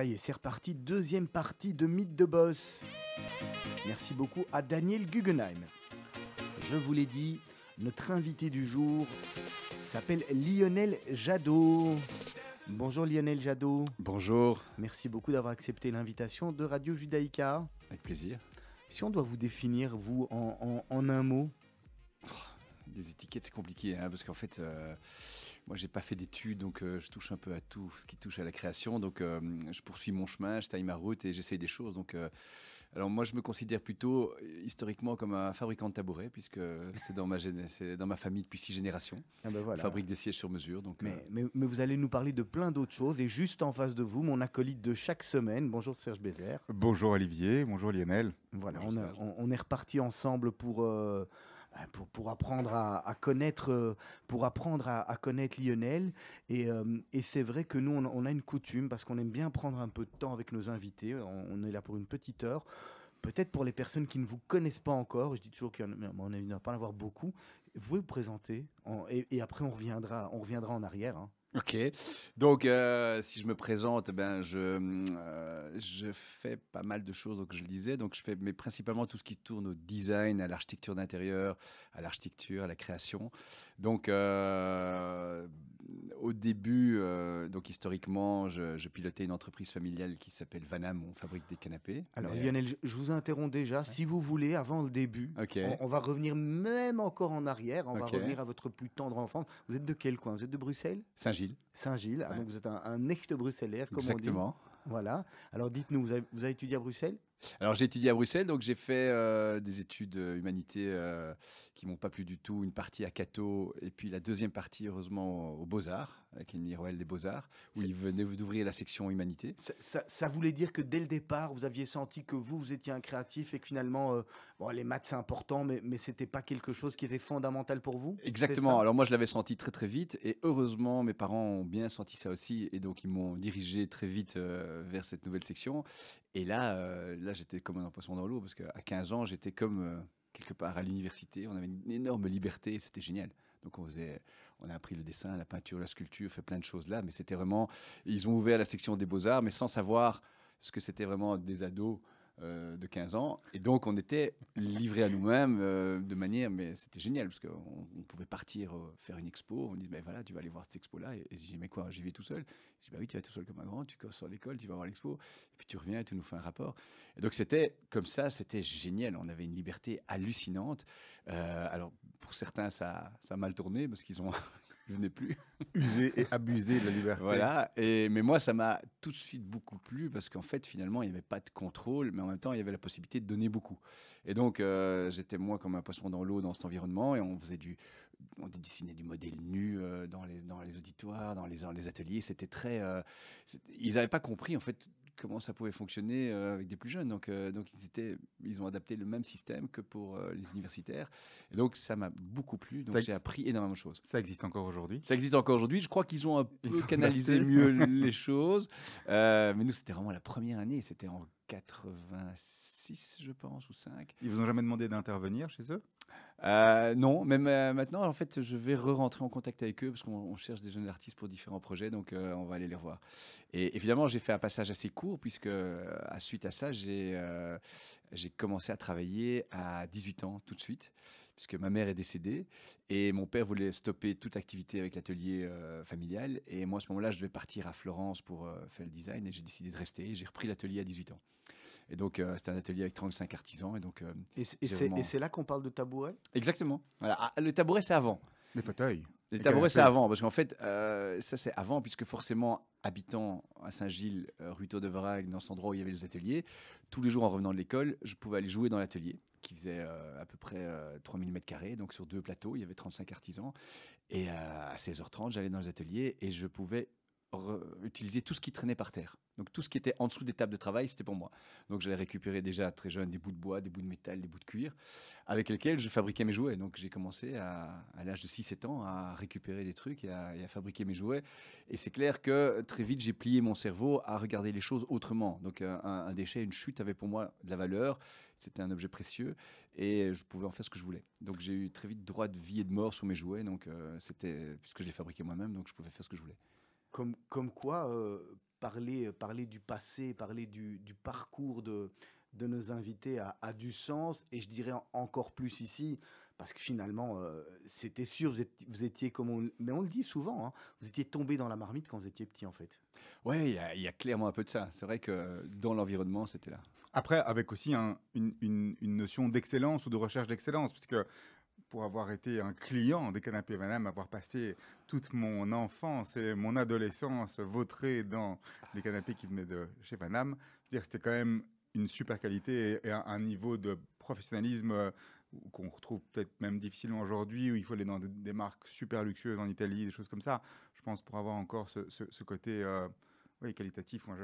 Ça y est, c'est reparti, deuxième partie de Mythe de Boss. Merci beaucoup à Daniel Guggenheim. Je vous l'ai dit, notre invité du jour s'appelle Lionel Jadot. Bonjour Lionel Jadot. Bonjour. Merci beaucoup d'avoir accepté l'invitation de Radio Judaïka. Avec plaisir. Si on doit vous définir, vous, en, un mot? Les oh, étiquettes, c'est compliqué, hein, parce qu'en fait, euh, moi, j'ai pas fait d'études, donc euh, je touche un peu à tout ce qui touche à la création. Donc, euh, je poursuis mon chemin, je taille ma route et j'essaye des choses. Donc, alors moi, je me considère plutôt historiquement comme un fabricant de tabourets, puisque c'est dans ma, dans ma famille depuis six générations. Ah ben voilà. fabrique des sièges sur mesure. Donc, mais, mais, vous allez nous parler de plein d'autres choses. Et juste en face de vous, mon acolyte de chaque semaine. Bonjour Serge Bézère. Bonjour Olivier, bonjour Lionel. Voilà, on, est reparti ensemble pour... Ben, pour, apprendre à, connaître, euh, pour apprendre à, connaître Lionel. Et, euh, et c'est vrai que nous, on, a une coutume, parce qu'on aime bien prendre un peu de temps avec nos invités. On, est là pour une petite heure. Peut-être pour les personnes qui ne vous connaissent pas encore, je dis toujours qu'il n'y en, a pas en avoir beaucoup, vous vous présenter et, après on reviendra, on reviendra en arrière. Hein. Ok, donc euh, si je me présente, ben je euh, je fais pas mal de choses, donc je le disais, donc je fais mais principalement tout ce qui tourne au design, à l'architecture d'intérieur, à l'architecture, à la création. Donc euh, au début, donc historiquement, je, pilotais une entreprise familiale qui s'appelle Vanam, on fabrique des canapés. Alors Lionel, je, vous interromps déjà. Si vous voulez, avant le début, on, va revenir même encore en arrière. On va revenir à votre plus tendre enfance. Vous êtes de quel coin? Vous êtes de Bruxelles? Saint Saint-Gilles. Saint-Gilles, ah, donc vous êtes un, un ex bruxellaire, comme Exactement. on dit. Voilà. Alors dites-nous, vous avez étudié à Bruxelles? Alors j'ai étudié à Bruxelles, donc j'ai fait euh, des études euh, humanités euh, qui m'ont pas plu du tout. Une partie à Cato et puis la deuxième partie heureusement aux Beaux Arts, avec une Royal des Beaux Arts, où ils venaient d'ouvrir la section humanité. Ça, voulait dire que dès le départ, vous aviez senti que vous, vous étiez un créatif et que finalement, bon, les maths c'est important, mais, mais c'était pas quelque chose qui était fondamental pour vous? Exactement. Alors moi je l'avais senti très très vite et heureusement mes parents ont bien senti ça aussi et donc ils m'ont dirigé très vite vers cette nouvelle section. Et là, euh, là j'étais comme un poisson dans l'eau, parce qu'à 15 ans, j'étais comme euh, quelque part à l'université. On avait une énorme liberté, c'était génial. Donc on faisait, on a appris le dessin, la peinture, la sculpture, fait plein de choses là, mais c'était vraiment, ils ont ouvert la section des beaux-arts, mais sans savoir ce que c'était vraiment des ados euh, de 15 ans. Et donc, on était livrés à nous-mêmes euh, de manière, mais c'était génial parce qu'on on pouvait partir euh, faire une expo. On dit, ben voilà, tu vas aller voir cette expo-là. Et, je dis, mais quoi, j'y vais tout seul? Je dis, bah oui, tu vas tout seul comme un grand, tu sors l'école, tu vas voir l'expo. Et puis tu reviens et tu nous fais un rapport. Et donc, c'était comme ça, c'était génial. On avait une liberté hallucinante. alors, pour certains, ça, ça a mal tourné parce qu'ils ont je venais plus. User et abuser de la liberté. Voilà. Et, mais moi, ça m'a tout de suite beaucoup plu parce qu'en fait, finalement, il n'y avait pas de contrôle, mais en même temps, il y avait la possibilité de donner beaucoup. Et donc, euh, j'étais moi comme un poisson dans l'eau dans cet environnement et on faisait du, on dessinait du modèle nu euh, dans les dans les auditoires, dans les dans les ateliers. C'était très, euh, ils n'avaient pas compris en fait comment ça pouvait fonctionner euh, avec des plus jeunes. Donc, euh, donc ils, étaient, ils ont adapté le même système que pour euh, les universitaires. Et donc, ça m'a beaucoup plu. Donc, j'ai appris énormément de choses. Ça existe encore aujourd'hui Ça existe encore aujourd'hui. Je crois qu'ils ont un peu canalisé mieux les choses. mais nous, c'était vraiment la première année. C'était en 86, je pense, ou 5. Ils vous ont jamais demandé d'intervenir chez eux? Euh, non, même maintenant, en fait, je vais re-rentrer en contact avec eux parce qu'on cherche des jeunes artistes pour différents projets, donc euh, on va aller les revoir. Et évidemment, j'ai fait un passage assez court puisque, à suite à ça, j'ai euh, j'ai commencé à travailler à 18 ans tout de suite, puisque ma mère est décédée et mon père voulait stopper toute activité avec l'atelier familial. Et moi, à ce moment-là, je devais partir à Florence pour faire le design et j'ai décidé de rester. J'ai repris l'atelier à 18 ans. Et donc, euh, c'était un atelier avec 35 artisans. Et, donc, euh, et c'est là qu'on parle de tabouret? Exactement. Voilà. Ah, le tabouret, c'est avant. Les fauteuils. Les tabourets, c'est avant, parce qu'en fait, euh, ça c'est avant, puisque forcément, habitant à Saint-Gilles, rue de Vrague, dans cet endroit où il y avait les ateliers, tous les jours en revenant de l'école, je pouvais aller jouer dans l'atelier, qui faisait à peu près 3 mm, donc sur deux plateaux, il y avait 35 artisans. Et à 16h30, j'allais dans les ateliers et je pouvais utiliser tout ce qui traînait par terre. Donc tout ce qui était en dessous des tables de travail, c'était pour moi. Donc j'allais récupérer déjà très jeune des bouts de bois, des bouts de métal, des bouts de cuir, avec lesquels je fabriquais mes jouets. Donc j'ai commencé à, l'âge de 6-7 ans à récupérer des trucs et à, fabriquer mes jouets. Et c'est clair que très vite j'ai plié mon cerveau à regarder les choses autrement. Donc un, déchet, une chute avait pour moi de la valeur. C'était un objet précieux et je pouvais en faire ce que je voulais. Donc j'ai eu très vite droit de vie et de mort sur mes jouets. Donc euh, c'était puisque je les fabriquais moi-même, donc je pouvais faire ce que je voulais. Comme, comme quoi, euh, parler, parler du passé, parler du, du parcours de, de nos invités a, a du sens, et je dirais en- encore plus ici, parce que finalement, euh, c'était sûr, vous, êtes- vous étiez, comme on, mais on le dit souvent, hein, vous étiez tombé dans la marmite quand vous étiez petit, en fait. Ouais, il y, a- il y a clairement un peu de ça. C'est vrai que dans l'environnement, c'était là. Après, avec aussi un- une, une- une notion d'excellence ou de recherche d'excellence, puisque pour avoir été un client des canapés Vanham, avoir passé toute mon enfance et mon adolescence vautré dans des canapés qui venaient de chez Vanham, je veux dire, c'était quand même une super qualité et, un, niveau de professionnalisme euh, qu'on retrouve peut-être même difficilement aujourd'hui, où il faut aller dans des, marques super luxueuses en Italie, des choses comme ça. Je pense pour avoir encore ce, ce- ce côté euh, oui, qualitatif. Moi,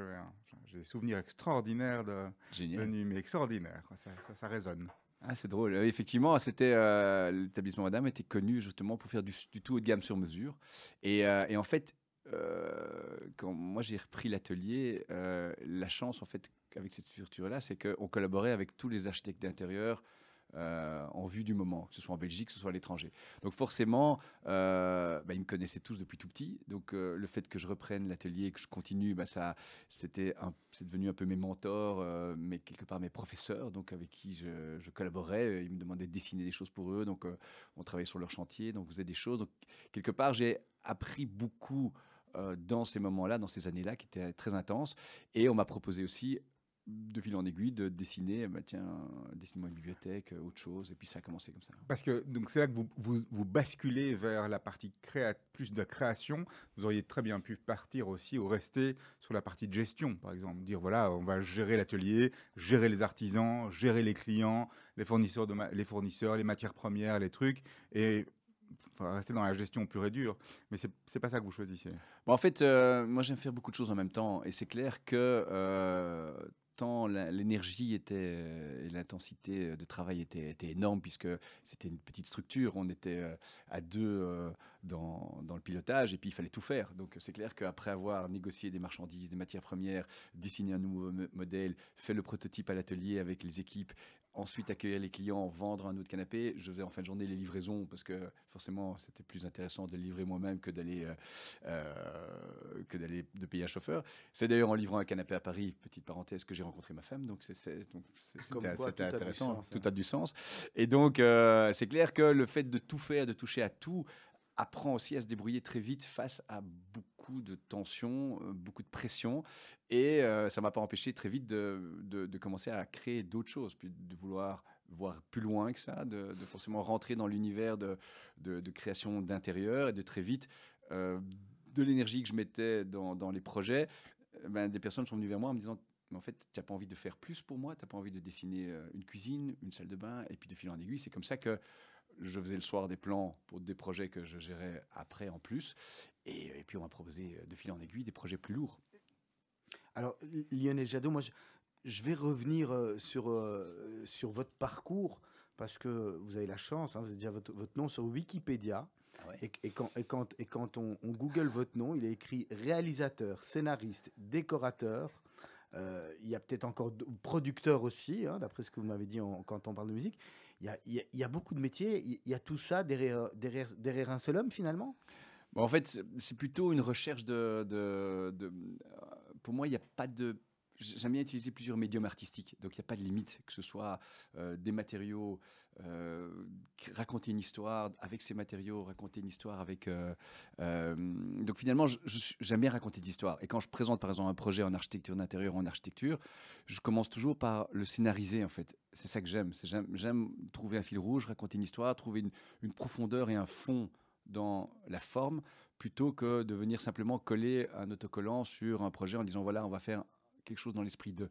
j'ai des souvenirs extraordinaires de, nuit, mais extraordinaires. quoi. Ça, ça, ça résonne. Ah, c'est drôle. Euh, Effectivement, c'était euh, l'établissement Madame était connu justement pour faire du, tout haut de gamme sur mesure. Et, euh, et en fait, quand moi j'ai repris l'atelier, la chance en fait avec cette structure-là, c'est qu'on collaborait avec tous les architectes d'intérieur. Euh, en vue du moment, que ce soit en Belgique, que ce soit à l'étranger. Donc forcément, euh, bah, ils me connaissaient tous depuis tout petit. Donc euh, le fait que je reprenne l'atelier, que je continue, bah, ça, c'était c'est devenu un peu mes mentors, mais quelque part mes professeurs, donc avec qui je, collaborais. Ils me demandaient de dessiner des choses pour eux, donc on travaillait sur leur chantier, donc on faisait des choses. Donc quelque part, j'ai appris beaucoup dans ces moments-là, dans ces années-là, qui étaient très intenses. Et on m'a proposé aussi de fil en aiguille de dessiner, bah, tiens, dessine-moi une bibliothèque, euh, autre chose, et puis ça a commencé comme ça. Parce que donc c'est là que vous, vous, vous basculez vers la partie créa plus de création. Vous auriez très bien pu partir aussi ou rester sur la partie de gestion, par exemple. Dire voilà, on va gérer l'atelier, gérer les artisans, gérer les clients, les fournisseurs, de les fournisseurs, les matières premières, les trucs, et enfin, rester dans la gestion pure et dure. Mais c'est c'est pas ça que vous choisissez. Bon, en fait, euh, moi j'aime faire beaucoup de choses en même temps, et c'est clair que euh, l'énergie était euh, et l'intensité de travail était, était énorme puisque c'était une petite structure, on était euh, à deux euh, dans, le pilotage et puis il fallait tout faire. Donc c'est clair qu'après avoir négocié des marchandises, des matières premières, dessiné un nouveau mo- modèle, fait le prototype à l'atelier avec les équipes, ensuite accueillir les clients, vendre un autre canapé. Je faisais en fin de journée les livraisons parce que forcément c'était plus intéressant de livrer moi-même que d'aller euh, euh, que d'aller de payer un chauffeur. C'est d'ailleurs en livrant un canapé à Paris, petite parenthèse, que j'ai rencontré ma femme. Donc c'est- donc c'était a intéressant, tout hein. a du sens. Et donc euh, c'est clair que le fait de tout faire, de toucher à tout apprend aussi à se débrouiller très vite face à beaucoup de tensions, euh, beaucoup de pression. Et euh, ça m'a pas empêché très vite de, de- commencer à créer d'autres choses, puis de vouloir voir plus loin que ça, de, forcément rentrer dans l'univers de, création d'intérieur et de très vite, euh, de l'énergie que je mettais dans, dans les projets, ben, des personnes sont venues vers moi en me disant mais en fait, tu n'as pas envie de faire plus pour moi, tu n'as pas envie de dessiner une cuisine, une salle de bain, et puis de fil en aiguille. C'est comme ça que je faisais le soir des plans pour des projets que je gérais après en plus. Et, et puis on m'a proposé euh, de fil en aiguille des projets plus lourds. Alors, Lionel Jadot, moi, je, je vais revenir euh, sur, euh, sur votre parcours, parce que vous avez la chance, hein, vous avez déjà votre, votre nom sur Wikipédia. Et, et quand, et quand, et quand on, on Google votre nom, il est écrit réalisateur, scénariste, décorateur. Euh, il y a peut-être encore producteur aussi, hein, d'après ce que vous m'avez dit en- quand on parle de musique. Il y a, beaucoup de métiers. Il y a tout ça derrière, un seul homme, finalement? En fait, c'est- plutôt une recherche de. pour moi, il n'y a pas de. J'aime bien utiliser plusieurs médiums artistiques, donc il n'y a pas de limite, que ce soit euh, des matériaux, euh, raconter une histoire avec ces matériaux, raconter une histoire avec. euh, euh, donc finalement, j'aime bien raconter des histoires. Et quand je présente par exemple un projet en architecture d'intérieur ou en architecture, je commence toujours par le scénariser en fait. C'est ça que j'aime. J'aime trouver un fil rouge, raconter une histoire, trouver une profondeur et un fond dans la forme plutôt que de venir simplement coller un autocollant sur un projet en disant voilà, on va faire quelque chose dans l'esprit de.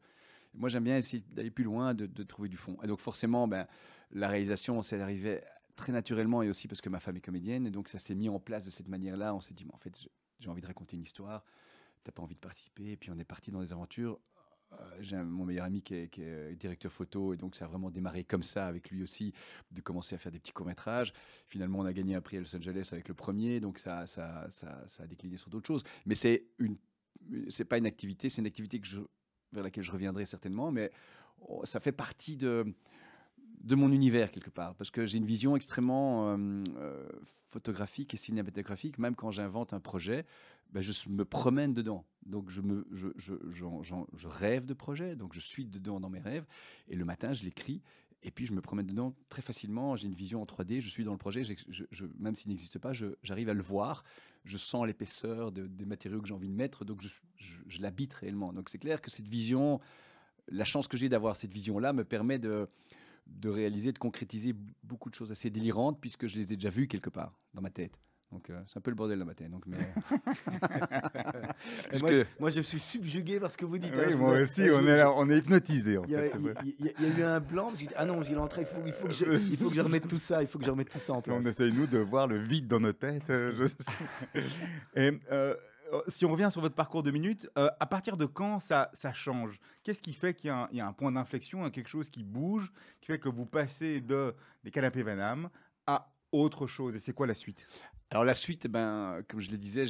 Moi, j'aime bien essayer d'aller plus loin, de, trouver du fond. Et donc, forcément, ben, la réalisation, c'est arrivé très naturellement et aussi parce que ma femme est comédienne. Et donc, ça s'est mis en place de cette manière-là. On s'est dit, en fait, j'ai- envie de raconter une histoire. T'as pas envie de participer. Et puis, on est parti dans des aventures. Euh, J'ai mon meilleur ami qui est, directeur photo. Et donc, ça a vraiment démarré comme ça avec lui aussi, de commencer à faire des petits courts-métrages. Finalement, on a gagné un prix à Los Angeles avec le premier. Donc, ça a décliné sur d'autres choses. Mais c'est une c'est pas une activité, c'est une activité que je, vers laquelle je reviendrai certainement, mais oh, ça fait partie de, de mon univers quelque part, parce que j'ai une vision extrêmement euh, euh, photographique et cinématographique. Même quand j'invente un projet, ben, je me promène dedans. Donc je, je, je, je, rêve de projet, donc je suis dedans dans mes rêves. Et le matin, je l'écris. Et puis je me promène dedans très facilement. J'ai une vision en 3D. Je suis dans le projet. même s'il n'existe pas, j'arrive à le voir. Je sens l'épaisseur des matériaux que j'ai envie de mettre. Donc je, l'habite réellement. Donc c'est clair que cette vision, la chance que j'ai d'avoir cette vision-là me permet de, réaliser, de concrétiser beaucoup de choses assez délirantes puisque je les ai déjà vues quelque part dans ma tête. Donc euh, c'est un peu le bordel dans ma tête. Donc, mais... moi, je, moi, je, suis subjugué par ce que vous dites. Oui, hein, moi aussi, on, est, on est hypnotisé. Il y, a eu un. Dit, ah non, il il faut, il, faut que je, il faut que je remette tout ça. Il faut que je remette tout ça en place. On essaye, nous, de voir le vide dans nos têtes. Euh, Et, euh, si on revient sur votre parcours de minutes, à partir de quand ça, ça change? Qu'est-ce qui fait qu'il y, y, a un point d'inflexion, quelque chose qui bouge, qui fait que vous passez de des canapés Vanham à autre chose? Et c'est quoi la suite? Alors la suite, eh ben, comme je le disais,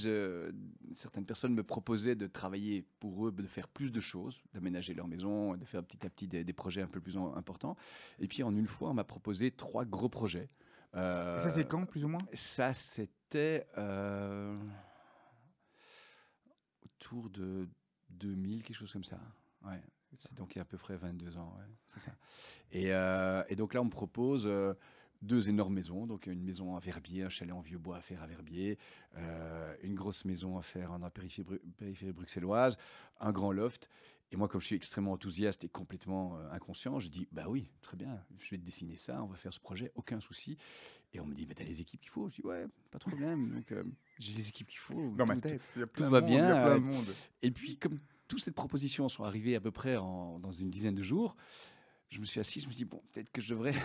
certaines personnes me proposaient de travailler pour eux, de faire plus de choses, d'aménager leur maison, de faire petit à petit des, projets un peu plus importants. Et puis en une fois, on m'a proposé trois gros projets. Euh, ça c'est quand, plus ou moins? Ça c'était euh, autour de 2000, quelque chose comme ça. Ouais. C'est donc il y a à peu près 22 ans. Ouais, ça. Et, euh, et, donc là, on me propose deux énormes maisons, donc une maison à Verbier, un chalet en vieux bois à faire à Verbier, euh, une grosse maison à faire la périphérie, périphérie, bruxelloise, un grand loft. Et moi, comme je suis extrêmement enthousiaste et complètement euh, inconscient, je dis bah oui, très bien, je vais te dessiner ça, on va faire ce projet, aucun souci. Et on me dit mais t'as les équipes qu'il faut? Je dis ouais, pas de problème. donc euh, j'ai les équipes qu'il faut. Dans ma tête, il y a tout va bien. Il y a plein de monde. Et puis comme toutes ces propositions sont arrivées à peu près en, dans une dizaine de jours, je me suis assis, je me suis dit bon, peut-être que je devrais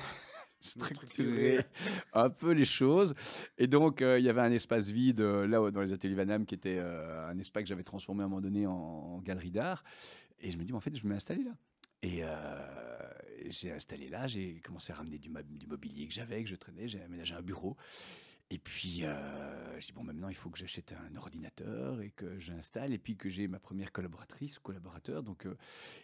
structurer un peu les choses. Et donc, euh, il y avait un espace vide euh, là dans les ateliers Vanham qui était euh, un espace que j'avais transformé à un moment donné en, galerie d'art. Et je me dis, en fait, je vais m'installer là. Et j'ai installé là, j'ai commencé à ramener du mobilier que j'avais, que je traînais, j'ai aménagé un bureau. Et puis, euh, je dis, bon, maintenant, il faut que j'achète un ordinateur et que j'installe, et puis que j'ai ma première collaboratrice, collaborateur. Donc, euh,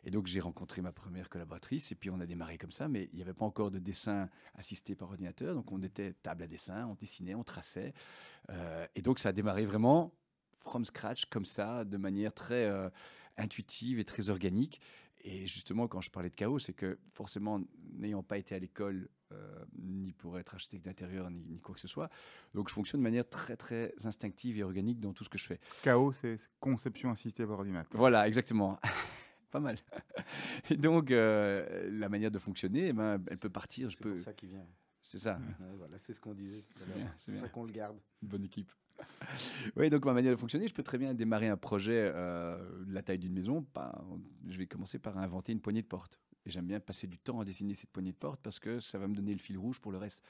et donc, j'ai rencontré ma première collaboratrice, et puis on a démarré comme ça, mais il n'y avait pas encore de dessin assisté par ordinateur. Donc, on était table à dessin, on dessinait, on traçait. Euh, et donc, ça a démarré vraiment from scratch, comme ça, de manière très intuitive et très organique. Et justement, quand je parlais de chaos, c'est que forcément, n'ayant pas été à l'école, euh, ni pour être architecte d'intérieur, ni, quoi que ce soit, donc je fonctionne de manière très, très instinctive et organique dans tout ce que je fais. Chaos, c'est conception assistée par ordinateur. Voilà, exactement. pas mal. Et donc, euh, la manière de fonctionner, eh ben, elle peut partir. C'est pour ça qui vient. C'est ça. voilà, c'est ce qu'on disait. C'est pour ça qu'on le garde. bonne équipe. oui, donc ma manière de fonctionner, je peux très bien démarrer un projet euh, de la taille d'une maison. je vais commencer par inventer une poignée de porte. Et j'aime bien passer du temps à dessiner cette poignée de porte parce que ça va me donner le fil rouge pour le reste.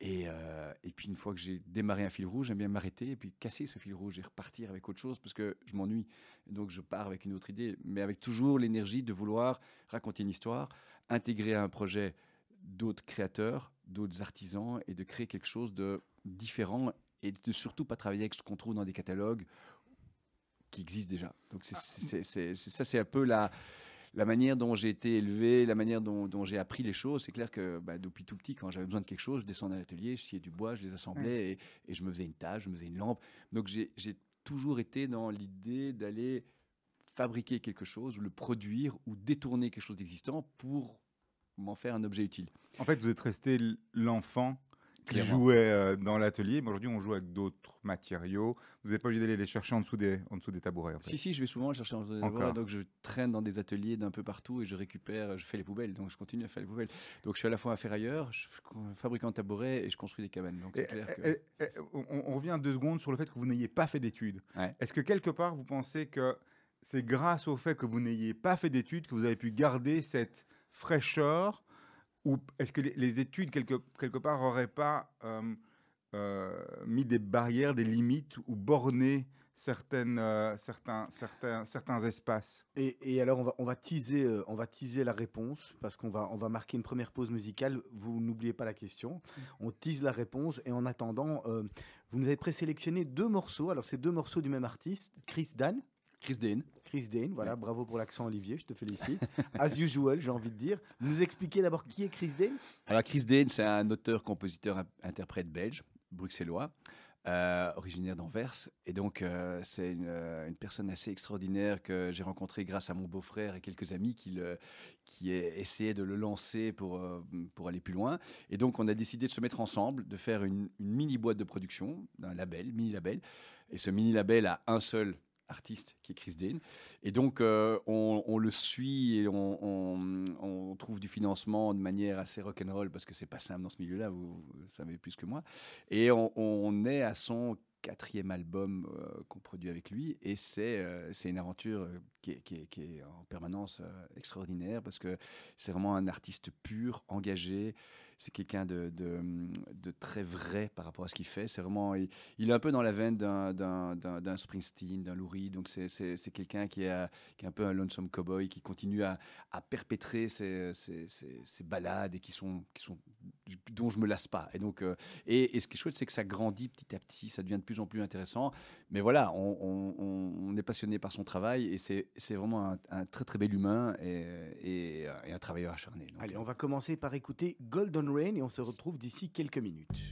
Et, euh, et puis une fois que j'ai démarré un fil rouge, j'aime bien m'arrêter et puis casser ce fil rouge et repartir avec autre chose parce que je m'ennuie. Donc je pars avec une autre idée, mais avec toujours l'énergie de vouloir raconter une histoire, intégrer à un projet d'autres créateurs, d'autres artisans et de créer quelque chose de différent et de surtout pas travailler avec ce qu'on trouve dans des catalogues qui existent déjà. Donc c'est, ah. ça, c'est un peu la, la manière dont j'ai été élevé, la manière dont, j'ai appris les choses. C'est clair que bah, depuis tout petit, quand j'avais besoin de quelque chose, je descendais à l'atelier, je sciais du bois, je les assemblais et, et, je me faisais une tâche, je me faisais une lampe. Donc j'ai, toujours été dans l'idée d'aller fabriquer quelque chose, ou le produire, ou détourner quelque chose d'existant pour m'en faire un objet utile. En fait, vous êtes resté l'enfant qui jouait euh, dans l'atelier. Aujourd'hui, on joue avec d'autres matériaux. Vous n'êtes pas obligé d'aller les chercher en dessous des, en dessous des tabourets. Si, si, je vais souvent les chercher en dessous des tabourets. Donc, je traîne dans des ateliers d'un peu partout et je récupère, je fais les poubelles. Donc, je continue à faire les poubelles. Donc, je suis à la fois un ferrailleur, je suis fabricant de tabourets et je construis des cabanes. Donc, on, revient deux secondes sur le fait que vous n'ayez pas fait d'études. Est-ce que quelque part, vous pensez que c'est grâce au fait que vous n'ayez pas fait d'études que vous avez pu garder cette fraîcheur ou est-ce que les, études, quelque, quelque part, n'auraient pas euh, euh, mis des barrières, des limites ou borné certaines, euh, certains, certains, certains espaces? Et, et, alors, on va, on, va teaser, on va teaser la réponse parce qu'on va, on va marquer une première pause musicale. Vous n'oubliez pas la question. On tease la réponse et en attendant, vous nous avez présélectionné deux morceaux. Alors, c'est deux morceaux du même artiste, Chris Dan Chris Dane. Chris Dane, voilà, bravo pour l'accent Olivier, je te félicite. As usual, j'ai envie de dire. Nous expliquer d'abord qui est Chris Dane? Alors Chris Dane, c'est un auteur, compositeur, in- interprète belge, bruxellois, euh, originaire d'Anvers. Et donc, euh, c'est une, euh, une personne assez extraordinaire que j'ai rencontrée grâce à mon beau-frère et quelques amis qui, le, qui essayaient de le lancer pour, pour aller plus loin. Et donc, on a décidé de se mettre ensemble, de faire une, une mini boîte de production, un label, mini label. Et ce mini label a un seul artiste qui est Chris Dane. Et donc, euh, on, le suit et on, trouve du financement de manière assez rock'n'roll parce que c'est pas simple dans ce milieu-là, vous, savez plus que moi. Et on, est à son quatrième album euh, qu'on produit avec lui et c'est euh, une aventure qui est, en permanence extraordinaire parce que c'est vraiment un artiste pur, engagé. C'est quelqu'un de, de, très vrai par rapport à ce qu'il fait. C'est vraiment, il, est un peu dans la veine d'un- Springsteen, d'un Lou. Donc c'est- quelqu'un qui, a- qui est un peu un lonesome cowboy qui continue à, à perpétrer ses, ses- ses- balades et qui sont, qui sont dont je me lasse pas. Et donc euh, et, et ce qui est chouette, c'est que ça grandit petit à petit, ça devient de plus en plus intéressant. Mais voilà, on, on- est passionné par son travail et c'est vraiment un, très très bel humain et, et- un travailleur acharné. Allez, on va commencer par écouter Golden Rain et on se retrouve d'ici quelques minutes.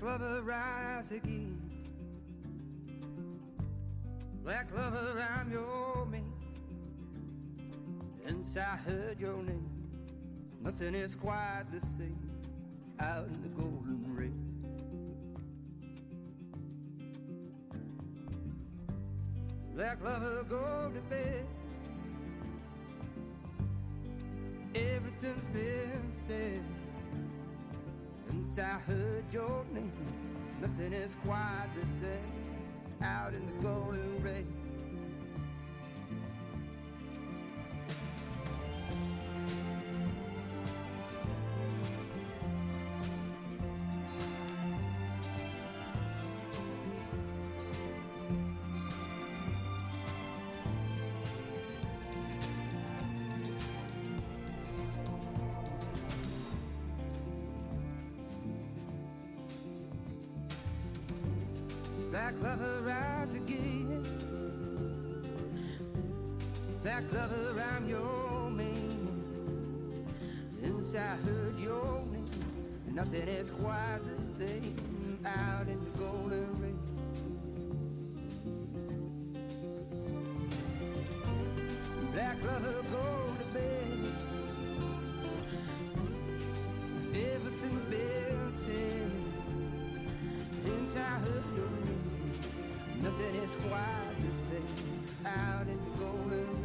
Black lover rise again. Black lover, I'm your man. Since I heard your name, nothing is quite the same out in the golden rain. Black lover, go to bed. Since I heard your name, nothing is quite the same out in the golden rain. Lover, I'm your man. Since I heard your name, nothing is quite the same out in the golden rain. Black lover, go to bed. 'Cause everything's been said. Since I heard your name, nothing is quite the same out in the golden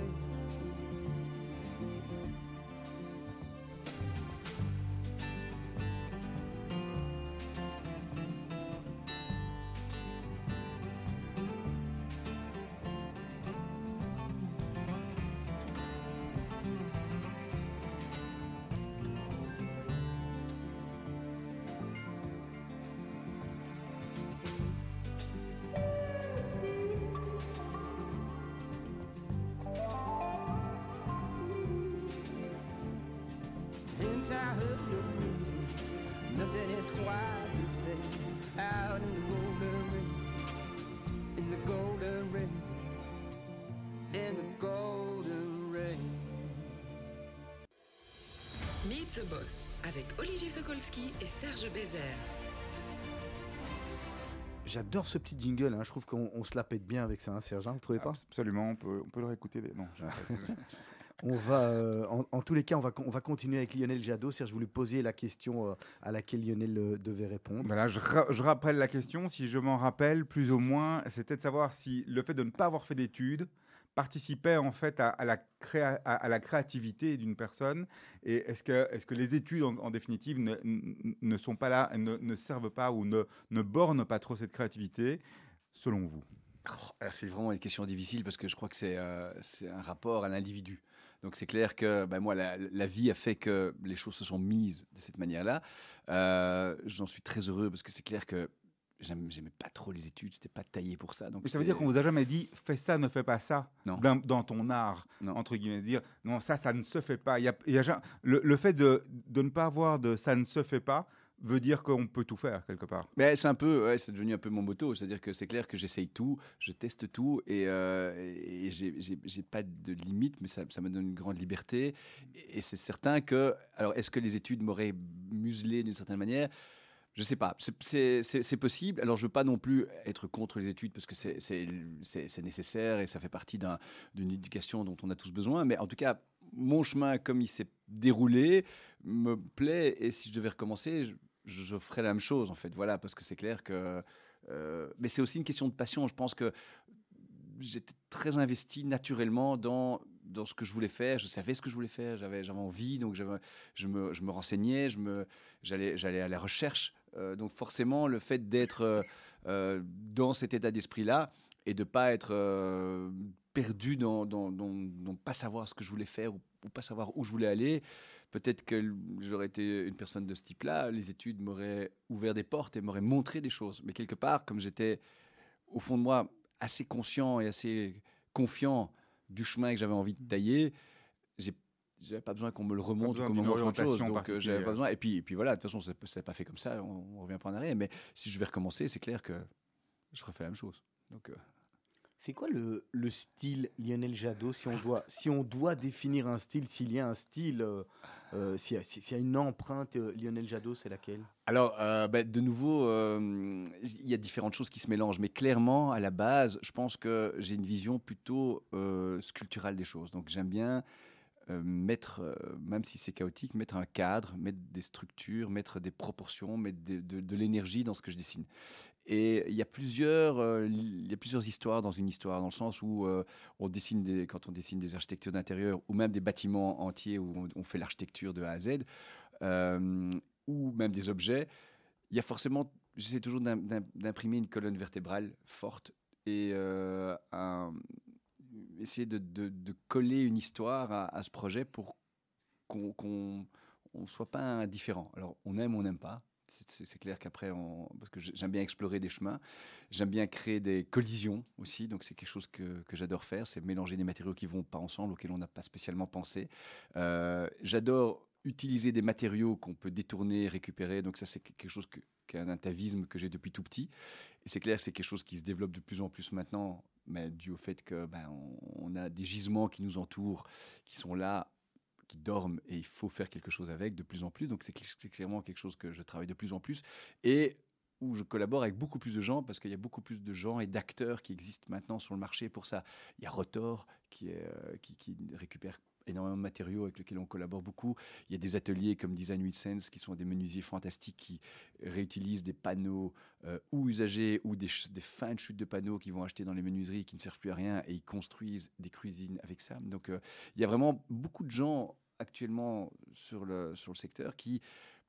Since I heard your name, nothing is quite the same out in the golden rain, in the golden rain, in the golden rain. Meet the Boss avec Olivier Sokolski et Serge Bézère. J'adore ce petit jingle, hein, je trouve qu'on on se la pète bien avec ça, hein, Serge, hein, vous trouvez pas? Absolument, on peut, on peut le réécouter. des- Non, On va, euh, en, en tous les cas, on va, con- on va continuer avec Lionel Jadot. Serge, je voulais poser la question euh, à laquelle Lionel euh, devait répondre. Voilà, je, ra- je rappelle la question, si je m'en rappelle plus ou moins, c'était de savoir si le fait de ne pas avoir fait d'études participait en fait à, à la, créa- à, à la créativité d'une personne Et est-ce que, est que les études, en, en définitive, ne, sont pas là, ne, ne servent pas ou ne, ne bornent pas trop cette créativité, selon vous? Alors, C'est vraiment une question difficile parce que je crois que c'est euh, c'est un rapport à l'individu. Donc c'est clair que ben, moi, la, la vie a fait que les choses se sont mises de cette manière-là. Euh, J'en suis très heureux parce que c'est clair que j'aimais pas trop les études, j'étais pas taillé pour ça. Donc Mais ça veut dire qu'on vous a jamais dit fais ça, ne fais pas ça Non. dans, dans ton art, Non. entre guillemets, dire non, ça, ça ne se fait pas. Il y a, il y a ja- le, le fait de, de ne pas avoir de ça ne se fait pas veut dire qu'on peut tout faire quelque part. Mais c'est un peu, c'est devenu un peu mon motto. C'est-à-dire que c'est clair que j'essaye tout, je teste tout et, euh, et j'ai- pas de limite, mais ça, me donne une grande liberté. Et, c'est certain que, alors, est-ce que les études m'auraient muselé d'une certaine manière? Je sais pas, C'est- possible. Alors, je veux pas non plus être contre les études parce que c'est- nécessaire et ça fait partie d'un- d'une éducation dont on a tous besoin. Mais en tout cas, mon chemin, comme il s'est déroulé, me plaît. Et si je devais recommencer, je ferais la même chose, en fait. Voilà, parce que c'est clair que. euh, mais c'est aussi une question de passion. Je pense que j'étais très investi naturellement dans, dans ce que je voulais faire. Je savais ce que je voulais faire. J'avais envie, donc je me, je me renseignais, j'allais à la recherche. Euh, donc forcément, le fait d'être euh, dans cet état d'esprit-là et de pas être perdu dans, dans, dans, dans pas savoir ce que je voulais faire ou, ou pas savoir où je voulais aller, peut-être que j'aurais été une personne de ce type-là. Les études m'auraient ouvert des portes et m'auraient montré des choses. Mais quelque part, comme j'étais au fond de moi assez conscient et assez confiant du chemin que j'avais envie de tailler, j'ai j'avais pas besoin qu'on me le remonte ou qu'on me montre autre chose. Donc euh, j'avais pas besoin. Et puis, et puis voilà, de toute façon, ça s'est pas fait comme ça. On, on revient pas en arrière. Mais si je vais recommencer, c'est clair que je refais la même chose. Donc euh, C'est quoi le, le style Lionel Jadot si on doit si on doit définir un style s'il y a un style euh, euh, s'il y, a- une empreinte euh, Lionel Jadot c'est laquelle? Alors, bah, de nouveau, il y a différentes choses qui se mélangent, mais clairement, à la base, je pense que j'ai une vision plutôt sculpturale des choses. Donc, j'aime bien mettre, même si c'est chaotique, mettre un cadre, mettre des structures, mettre des proportions, mettre de l'énergie dans ce que je dessine. Et il y a plusieurs, euh, il y a plusieurs histoires dans une histoire, dans le sens où euh, on dessine des, quand on dessine des architectures d'intérieur ou même des bâtiments entiers où on, fait l'architecture de A à Z, euh, ou même des objets, il y a forcément, j'essaie toujours d'im- d'im- d'imprimer une colonne vertébrale forte et un- essayer de, coller une histoire à, à ce projet pour qu'on ne soit pas indifférent. Alors, on aime ou on n'aime pas. C'est- clair qu'après, parce que j'ai- j'aime bien explorer des chemins, j'aime bien créer des collisions aussi, donc c'est quelque chose que, j'adore faire, c'est mélanger des matériaux qui vont pas ensemble, auxquels on n'a pas spécialement pensé. Euh, j'adore utiliser des matériaux qu'on peut détourner, récupérer, donc ça c'est quelque chose qui est un atavisme que j'ai depuis tout petit. Et c'est clair c'est quelque chose qui se développe de plus en plus maintenant, mais dû au fait que ben, a des gisements qui nous entourent, qui sont là, qui dorment, et il faut faire quelque chose avec de plus en plus. Donc c'est cl- c'est clairement quelque chose que je travaille de plus en plus et où je collabore avec beaucoup plus de gens parce qu'il y a beaucoup plus de gens et d'acteurs qui existent maintenant sur le marché pour ça. Il y a Rotor qui, euh, récupère énormément de matériaux avec lesquels on collabore beaucoup. Il y a des ateliers comme Design with Sense qui sont des menuisiers fantastiques qui réutilisent des panneaux euh, ou usagés ou des, des fins de chute de panneaux qu'ils vont acheter dans les menuiseries qui ne servent plus à rien et ils construisent des cuisines avec ça. Donc euh, il y a vraiment beaucoup de gens actuellement sur le, sur le secteur qui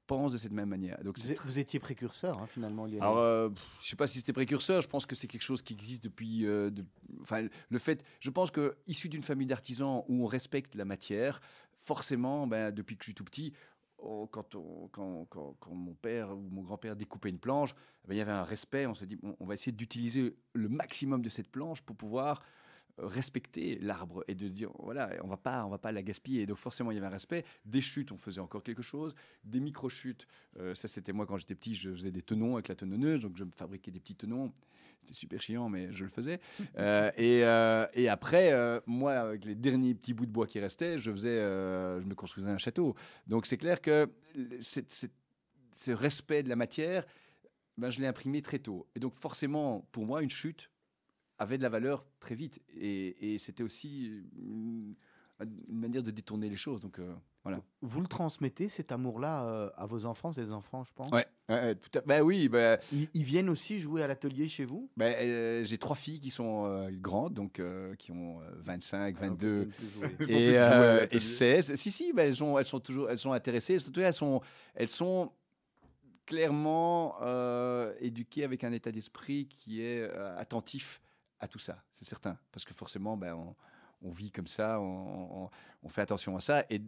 pensent de cette même manière. Donc vous, étiez précurseur hein, finalement Lionel alors, euh, je sais pas si c'était précurseur. Je pense que c'est quelque chose qui existe depuis. euh, de- Enfin, le fait. Je pense que issu d'une famille d'artisans où on respecte la matière, forcément, ben, depuis que je suis tout petit, on- quand, on- quand, quand- quand mon père ou mon grand-père découpait une planche, ben, il y avait un respect. On se dit, on va essayer d'utiliser le maximum de cette planche pour pouvoir respecter l'arbre et de dire voilà on va pas on va pas la gaspiller. Et donc forcément il y avait un respect. Des chutes on faisait encore quelque chose. Des micro chutes ça c'était moi quand j'étais petit je faisais des tenons avec la tenonneuse donc je me fabriquais des petits tenons. C'était super chiant mais je le faisais. Euh, et, euh, et après euh, moi avec les derniers petits bouts de bois qui restaient je faisais euh, je me construisais un château. Donc c'est clair que le- c'est- c'est- ce respect de la matière ben, je l'ai imprimé très tôt. Et donc forcément pour moi une chute avait de la valeur très vite. Et, et c'était aussi une, une manière de détourner les choses. Donc, euh, Voilà. Vous le transmettez, cet amour-là, euh, à vos enfants, des enfants, je pense? Ouais, ouais, ouais, tout à... bah oui, bah, ils, ils viennent aussi jouer à l'atelier chez vous? Bah, euh, j'ai trois filles qui sont euh, grandes, donc euh, qui ont euh, 25, Alors, 22 ils viennent plus jouer. Ils vont plus et, euh, et 16. Si, si, bah, elles, sont, elles, sont toujours, elles sont intéressées. Surtout, elles sont, elles sont clairement euh, éduquées avec un état d'esprit qui est euh, attentif à tout ça, c'est certain. Parce que forcément, ben, on, vit comme ça, on, fait attention à ça. Et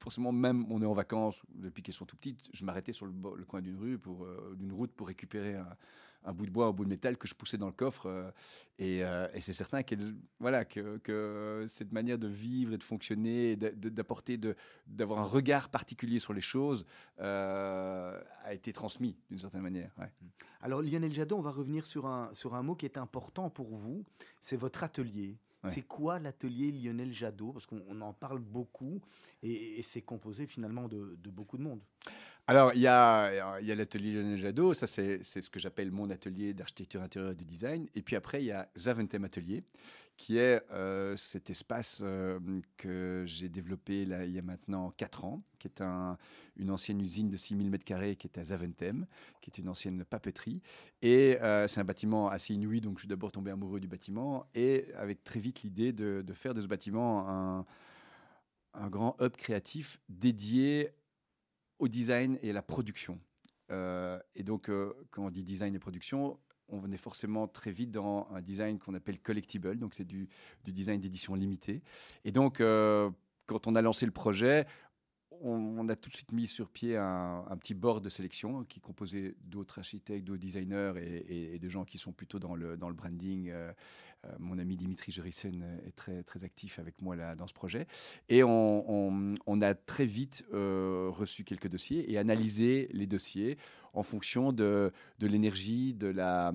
forcément, même on est en vacances, depuis qu'elles sont tout petites, je m'arrêtais sur le, coin d'une rue, euh, d'une route, pour récupérer un, un bout de bois, un bout de métal que je poussais dans le coffre. euh, et euh, et c'est certain qu'elles- voilà, que, que cette manière de vivre et de fonctionner, d'apporter, d'avoir un regard particulier sur les choses, euh, a été transmis d'une certaine manière. ouais. Alors Lionel Jadot, on va revenir sur un, sur un mot qui est important pour vous, c'est votre atelier. Ouais. C'est quoi l'atelier Lionel Jadot? Parce qu'on on en parle beaucoup et, et c'est composé finalement de, de beaucoup de monde. Alors, il y a, a l'atelier Lionel Jadot, ça c'est ce que j'appelle mon atelier d'architecture intérieure et de design. Et puis après, il y a Zaventem Atelier, qui est euh, cet espace euh, que j'ai développé là, il y a maintenant 4 ans, qui est un- une ancienne usine de 6000 m2 qui est à Zaventem, qui est une ancienne papeterie. Et euh, c'est un bâtiment assez inouï, donc je suis d'abord tombé amoureux du bâtiment, et avec très vite l'idée de, de faire de ce bâtiment un, un grand hub créatif dédié au design et à la production. Euh, et donc, euh, quand on dit design et production, on venait forcément très vite dans un design qu'on appelle collectible, donc c'est du, design d'édition limitée. Et donc, euh, quand on a lancé le projet, on, a tout de suite mis sur pied un, petit board de sélection qui est composé d'autres architectes, d'autres designers et, et- et de gens qui sont plutôt dans le, dans le branding. Euh, euh, mon ami Dimitri Jerissen est très, très actif avec moi là, dans ce projet. Et on, a très vite euh, reçu quelques dossiers et analysé les dossiers en fonction de, de l'énergie, de la,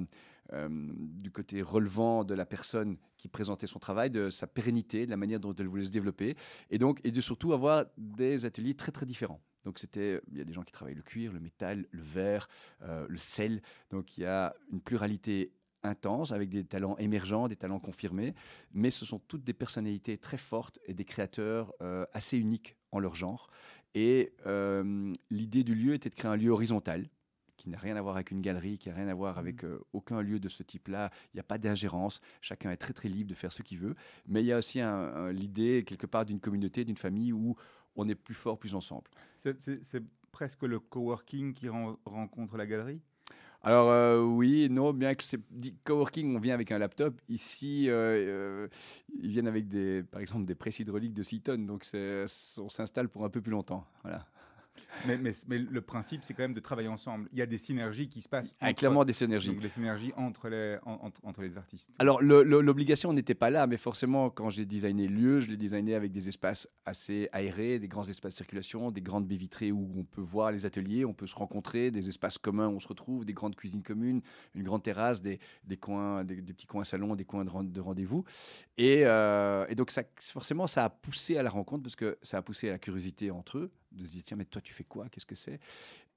euh, du côté relevant de la personne qui présentait son travail, de sa pérennité, de la manière dont elle voulait se développer, et donc et de surtout avoir des ateliers très très différents. Donc c'était, il y a des gens qui travaillent le cuir, le métal, le verre, euh, le sel. Donc il y a une pluralité intense avec des talents émergents, des talents confirmés, mais ce sont toutes des personnalités très fortes et des créateurs euh, assez uniques en leur genre. Et euh, l'idée du lieu était de créer un lieu horizontal qui n'a rien à voir avec une galerie, qui n'a rien à voir avec euh, aucun lieu de ce type-là. Il n'y a pas d'ingérence. Chacun est très très libre de faire ce qu'il veut. Mais il y a aussi un- un- l'idée quelque part d'une communauté, d'une famille où on est plus fort, plus ensemble. C'est- presque le coworking qui ren- rencontre la galerie? Alors euh, oui, non, bien que c'est coworking, on vient avec un laptop. Ici, euh, euh, ils viennent avec des, par exemple, des presses hydrauliques de 6 tonnes, donc on s'installe pour un peu plus longtemps. Voilà. Mais, mais, mais le principe, c'est quand même de travailler ensemble. Il y a des synergies qui se passent. Ah, entre- clairement des synergies. Donc les synergies entre les, en- entre, entre les artistes. Alors, l'obligation n'était pas là, mais forcément, quand j'ai designé le lieu, je l'ai designé avec des espaces assez aérés, des grands espaces de circulation, des grandes baies vitrées où on peut voir les ateliers, on peut se rencontrer, des espaces communs où on se retrouve, des grandes cuisines communes, une grande terrasse, des, des coins, des, des petits coins salons, des coins de, ren- de rendez-vous. Et, euh, et donc, ça, forcément, ça a poussé à la rencontre parce que ça a poussé à la curiosité entre eux, de se dire, tiens, mais toi, tu fais quoi? Qu'est-ce que c'est?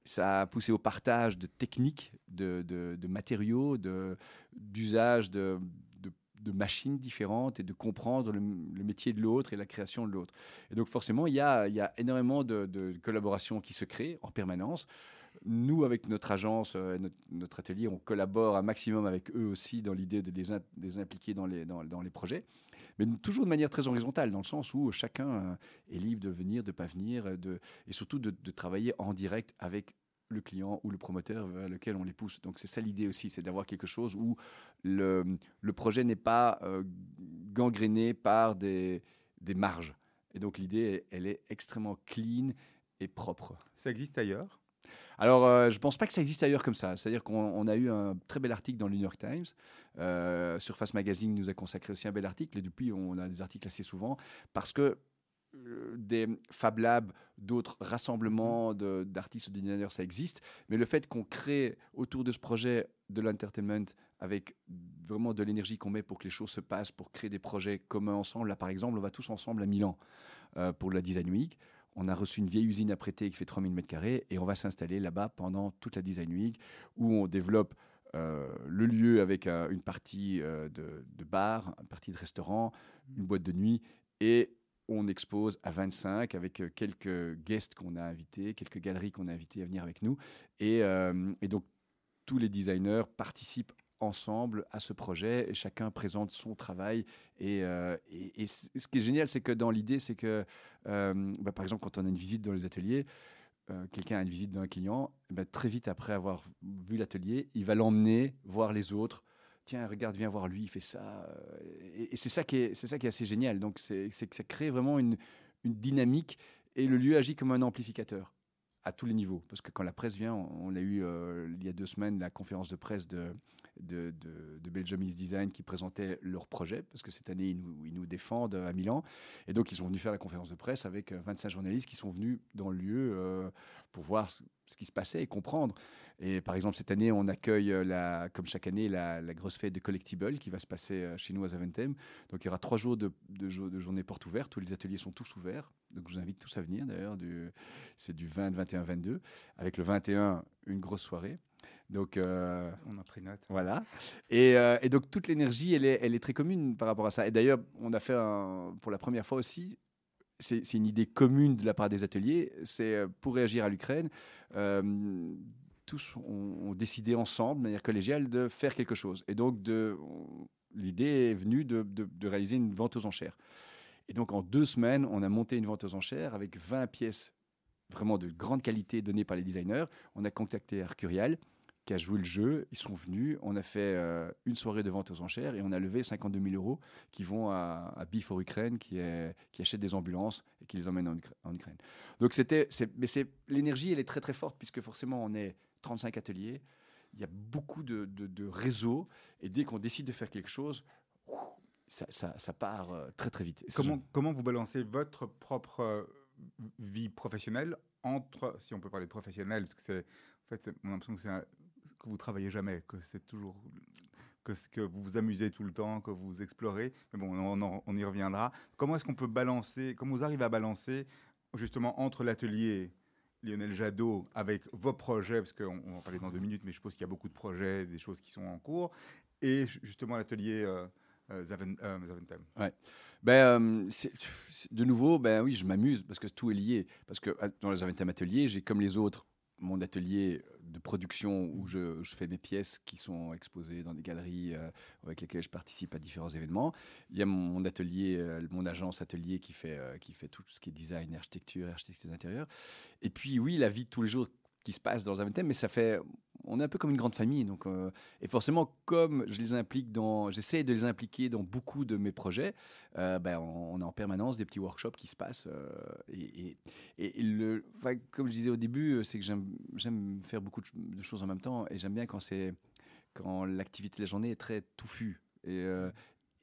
Ça a poussé au partage de techniques, de, de- de matériaux, de- d'usage de, de- machines différentes et de comprendre le, métier de l'autre et la création de l'autre. Et donc forcément, il y a, y a énormément de collaborations qui se créent en permanence. Nous, avec notre agence, euh, notre, atelier, on collabore un maximum avec eux aussi dans l'idée de les, impliquer dans les, projets, mais toujours de manière très horizontale, dans le sens où chacun euh, est libre de venir, de pas venir, euh, de, et surtout de, travailler en direct avec le client ou le promoteur vers lequel on les pousse. Donc c'est ça l'idée aussi, c'est d'avoir quelque chose où le, projet n'est pas euh, gangréné par des marges. Et donc l'idée, elle est extrêmement clean et propre. Ça existe ailleurs? Alors, euh, je ne pense pas que ça existe ailleurs comme ça. C'est-à-dire qu'on on a eu un très bel article dans le New York Times. Euh, Surface Magazine nous a consacré aussi un bel article. Et depuis, on a des articles assez souvent. Parce que euh, des Fab Labs, d'autres rassemblements d'artistes ou de designers, ça existe. Mais le fait qu'on crée autour de ce projet de l'entertainment avec vraiment de l'énergie qu'on met pour que les choses se passent, pour créer des projets communs ensemble. Là, par exemple, on va tous ensemble à Milan pour la Design Week. On a reçu une vieille usine à prêter qui fait 3000 m2 et on va s'installer là-bas pendant toute la Design Week où on développe euh, le lieu avec euh, une partie euh, de, de bar, une partie de restaurant, une boîte de nuit et on expose à 25 avec quelques guests qu'on a invités, quelques galeries qu'on a invités à venir avec nous. Et, et donc, tous les designers participent ensemble à ce projet et chacun présente son travail. Et, euh, ce qui est génial, c'est que dans l'idée, c'est que, euh, bah, par exemple, quand on a une visite dans les ateliers, euh, quelqu'un a une visite d'un client, eh ben, très vite après avoir vu l'atelier, il va l'emmener voir les autres. Tiens, regarde, viens voir lui, il fait ça. Et, c'est ça qui est, ça qui est assez génial. Donc, c'est que ça crée vraiment une, dynamique et le lieu agit comme un amplificateur à tous les niveaux. Parce que quand la presse vient, on, on l'a eu il y a deux semaines, la conférence de presse de, de, de, Belgium East Design qui présentait leur projet, parce que cette année, ils nous, défendent à Milan. Et donc, ils sont venus faire la conférence de presse avec euh, 25 journalistes qui sont venus dans le lieu euh, pour voir ce, qui se passait et comprendre. Et par exemple, cette année, on accueille, euh, la, comme chaque année, la, grosse fête de Collectible qui va se passer euh, chez nous à Zaventem. Donc, il y aura trois jours de, de, jo- de journée porte ouverte. Tous les ateliers sont tous ouverts. Donc, je vous invite tous à venir d'ailleurs. C'est du 20, 21, 22. Avec le 21, une grosse soirée. Donc, euh, On a pris note. voilà. Et, euh, et donc, toute l'énergie, elle est, elle est très commune par rapport à ça. Et d'ailleurs, on a fait un- pour la première fois aussi, c'est une idée commune de la part des ateliers, c'est euh, pour réagir à l'Ukraine. euh, tous ont, ont décidé ensemble, de manière collégiale, de faire quelque chose. Et donc, l'idée est venue de, de- de réaliser une vente aux enchères. Et donc, en deux semaines, on a monté une vente aux enchères avec 20 pièces vraiment de grande qualité données par les designers. On a contacté Arcurial, qui a joué le jeu. Ils sont venus. On a fait euh, une soirée de vente aux enchères et on a levé 52 000 euros qui vont à, à Beef for Ukraine, qui, est, qui achète des ambulances et qui les emmène en, Ukra- en Ukraine. Donc c'était, mais c'est l'énergie, elle est très très forte puisque forcément on est 35 ateliers. Il y a beaucoup de, de, de réseaux et dès qu'on décide de faire quelque chose, ça, ça, ça part euh, très très vite. Comment, vous balancez votre propre euh, vie professionnelle entre, si on peut parler de professionnel, parce que c'est, en fait, c'est- on a l'impression que c'est un- que vous travaillez jamais, que c'est toujours que, ce- que vous vous amusez tout le temps, que vous explorez. Mais bon, on, y reviendra. Comment est-ce qu'on peut balancer, comment vous arrivez à balancer justement entre l'atelier Lionel Jadot avec vos projets, parce qu'on on va parler dans deux minutes, mais je suppose qu'il y a beaucoup de projets, des choses qui sont en cours, et ju- justement l'atelier euh, euh, Zaven- euh, Zaventem. Ben, euh, c'est- c'est- de nouveau, ben oui, je m'amuse parce que tout est lié. Parce que à- dans les Aventem Atelier, j'ai comme les autres mon atelier de production où je, fais mes pièces qui sont exposées dans des galeries euh, avec lesquelles je participe à différents événements. Il y a mon atelier, euh, mon agence atelier qui fait, euh, qui fait tout ce qui est design, architecture, architecture d'intérieur. Et puis oui, la vie de tous les jours qui se passe dans Aventem, mais ça fait, on est un peu comme une grande famille. Donc, euh, et forcément, comme je les implique dans, j'essaie de les impliquer dans beaucoup de mes projets, euh, ben, on, on a en permanence des petits workshops qui se passent. euh, et, le, comme je disais au début, c'est que j'aime faire beaucoup de, ch- de choses en même temps et j'aime bien quand, quand l'activité de la journée est très touffue. Et,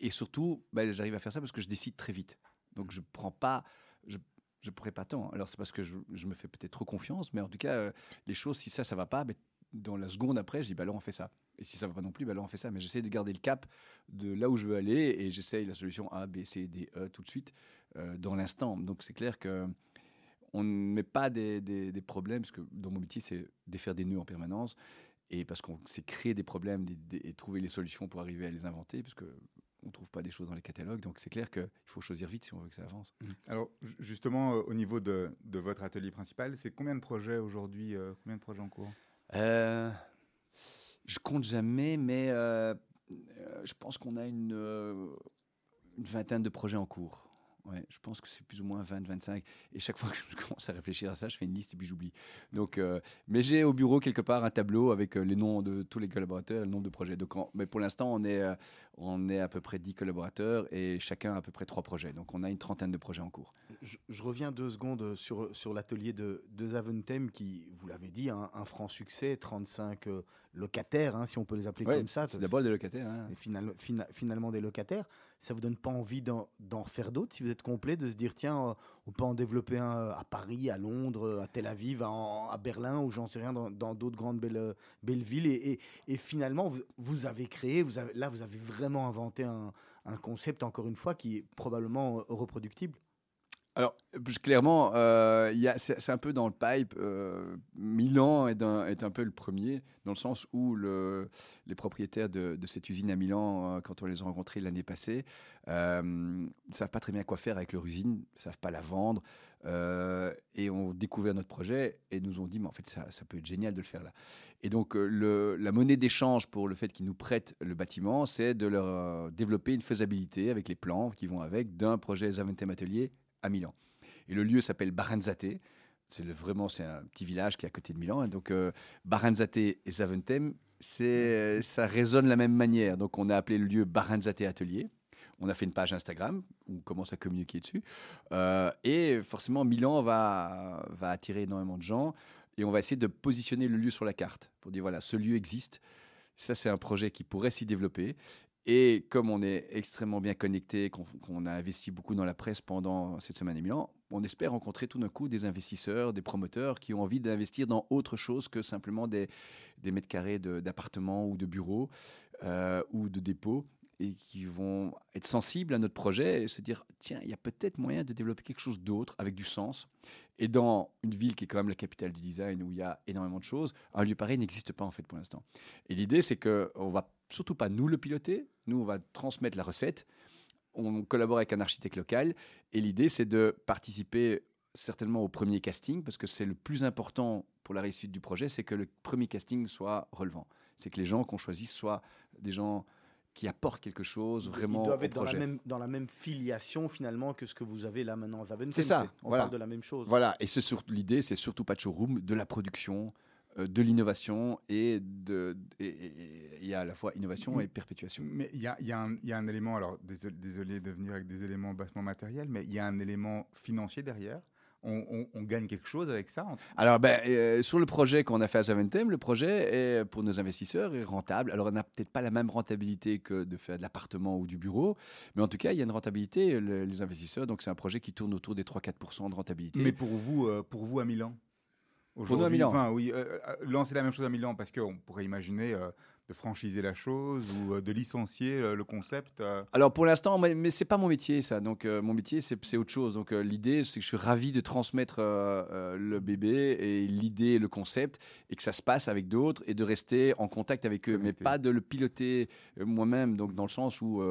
et surtout, ben, j'arrive à faire ça parce que je décide très vite. Donc je prends pas. Je, je pourrais pas tant. Alors c'est parce que je, me fais peut-être trop confiance, mais en tout cas, euh, les choses, si ça, ça va pas, ben, dans la seconde après, je dis, bah alors on fait ça. Et si ça va pas non plus, bah alors on fait ça. Mais j'essaie de garder le cap de là où je veux aller et j'essaye la solution A, B, C, D, E tout de suite euh, dans l'instant. Donc c'est clair que on ne met pas des, problèmes, parce que dans mon métier, c'est défaire des nœuds en permanence. Et parce qu'on sait créer des problèmes et trouver les solutions pour arriver à les inventer, parce que on ne trouve pas des choses dans les catalogues. Donc c'est clair qu'il faut choisir vite si on veut que ça avance. Alors, ju- justement, euh, au niveau de, de votre atelier principal, c'est combien de projets aujourd'hui euh, Combien de projets en cours? Euh, je compte jamais, mais euh, je pense qu'on a une, une vingtaine de projets en cours. Je pense que c'est plus ou moins 20, 25. Et chaque fois que je commence à réfléchir à ça, je fais une liste et puis j'oublie. Donc, euh, mais j'ai au bureau quelque part un tableau avec euh, les noms de tous les collaborateurs, et le nombre de projets. Donc, mais pour l'instant, on est, euh, on est à peu près 10 collaborateurs et chacun a à peu près 3 projets. Donc, on a une trentaine de projets en cours. Je, reviens deux secondes sur, sur l'atelier de, de Zaventem qui, vous l'avez dit, un, un franc succès, 35 euh, locataires, hein, si on peut les appeler Ouais, comme ça. c'est d'abord des locataires. hein. Et final- fina- finalement des locataires. Ça vous donne pas envie d'en d'en faire d'autres si vous êtes complet, de se dire tiens, euh, on peut en développer un euh, à Paris, à Londres, euh, à Tel Aviv, à, en- à Berlin ou j'en sais rien, dans d'autres grandes belles, belles villes. Et, et- et finalement, vous, vous avez créé, vous avez, là, vous avez vraiment inventé un, un concept, encore une fois, qui est probablement reproductible. Alors, clairement, euh, c'est un peu dans le pipe. euh, Milan est un, est un peu le premier, dans le sens où le- les propriétaires de, cette usine à Milan, euh, quand on les a rencontrés l'année passée, ne savent pas très bien quoi faire avec leur usine, ne savent pas la vendre, et ont découvert notre projet et nous ont dit, mais en fait, ça, peut être génial de le faire là. Et donc, la monnaie d'échange pour le fait qu'ils nous prêtent le bâtiment, c'est de leur développer une faisabilité avec les plans qui vont avec d'un projet Zaventem Atelier à Milan. Et le lieu s'appelle Baranzate. C'est vraiment c'est un petit village qui est à côté de Milan. Et donc euh, Baranzate et Zaventem, c'est ça résonne de la même manière. Donc on a appelé le lieu Baranzate Atelier. On a fait une page Instagram on commence à communiquer dessus. Euh, et forcément, Milan va, va attirer énormément de gens. Et on va essayer de positionner le lieu sur la carte pour dire voilà, ce lieu existe. Ça, c'est un projet qui pourrait s'y développer. Et comme on est extrêmement bien connecté, qu'on a investi beaucoup dans la presse pendant cette semaine à Milan, on espère rencontrer tout d'un coup des investisseurs, des promoteurs qui ont envie d'investir dans autre chose que simplement des, mètres carrés d'appartements ou de bureaux euh, ou de dépôts et qui vont être sensibles à notre projet et se dire tiens, il y a peut-être moyen de développer quelque chose d'autre avec du sens. Et dans une ville qui est quand même la capitale du design où il y a énormément de choses, un lieu pareil n'existe pas en fait pour l'instant. Et l'idée, c'est qu'on va surtout pas nous le piloter, nous on va transmettre la recette, on collabore avec un architecte local et l'idée c'est de participer certainement au premier casting parce que c'est le plus important pour la réussite du projet, c'est que le premier casting soit relevant. C'est que les gens qu'on choisisse soient des gens qui apportent quelque chose vraiment Ils doivent au être dans la, même, dans la même filiation finalement que ce que vous avez là maintenant à. C'est ça, On voilà. parle de la même chose. Voilà, et c'est surtout l'idée, c'est surtout pas de showroom, de la production, euh, de l'innovation et de et- et- et il y a à la fois innovation et perpétuation. Mais il y a, il y a un- il y a un élément, alors désolé, désolé de venir avec des éléments bassement matériels, mais il y a un élément financier derrière. On, on- on gagne quelque chose avec ça Alors, ben, euh, sur le projet qu'on a fait à Zaventem, le projet est, pour nos investisseurs est rentable. Alors, on n'a peut-être pas la même rentabilité que de faire de l'appartement ou du bureau, mais en tout cas, il y a une rentabilité, le- les investisseurs. Donc, c'est un projet qui tourne autour des 3-4% de rentabilité. Mais pour vous, euh, pour vous à Milan? Nous à Aujourd'hui, Milan. Oui, euh, euh, lancer la même chose à Milan parce qu'on pourrait imaginer euh, de franchiser la chose ou euh, de licencier le concept. Alors pour l'instant, mais, mais c'est pas mon métier ça. Donc mon métier c'est autre chose. Donc l'idée c'est que je suis ravi de transmettre le bébé et l'idée, le concept, et que ça se passe avec d'autres et de rester en contact avec eux, mais pas de le piloter moi-même. Donc dans le sens où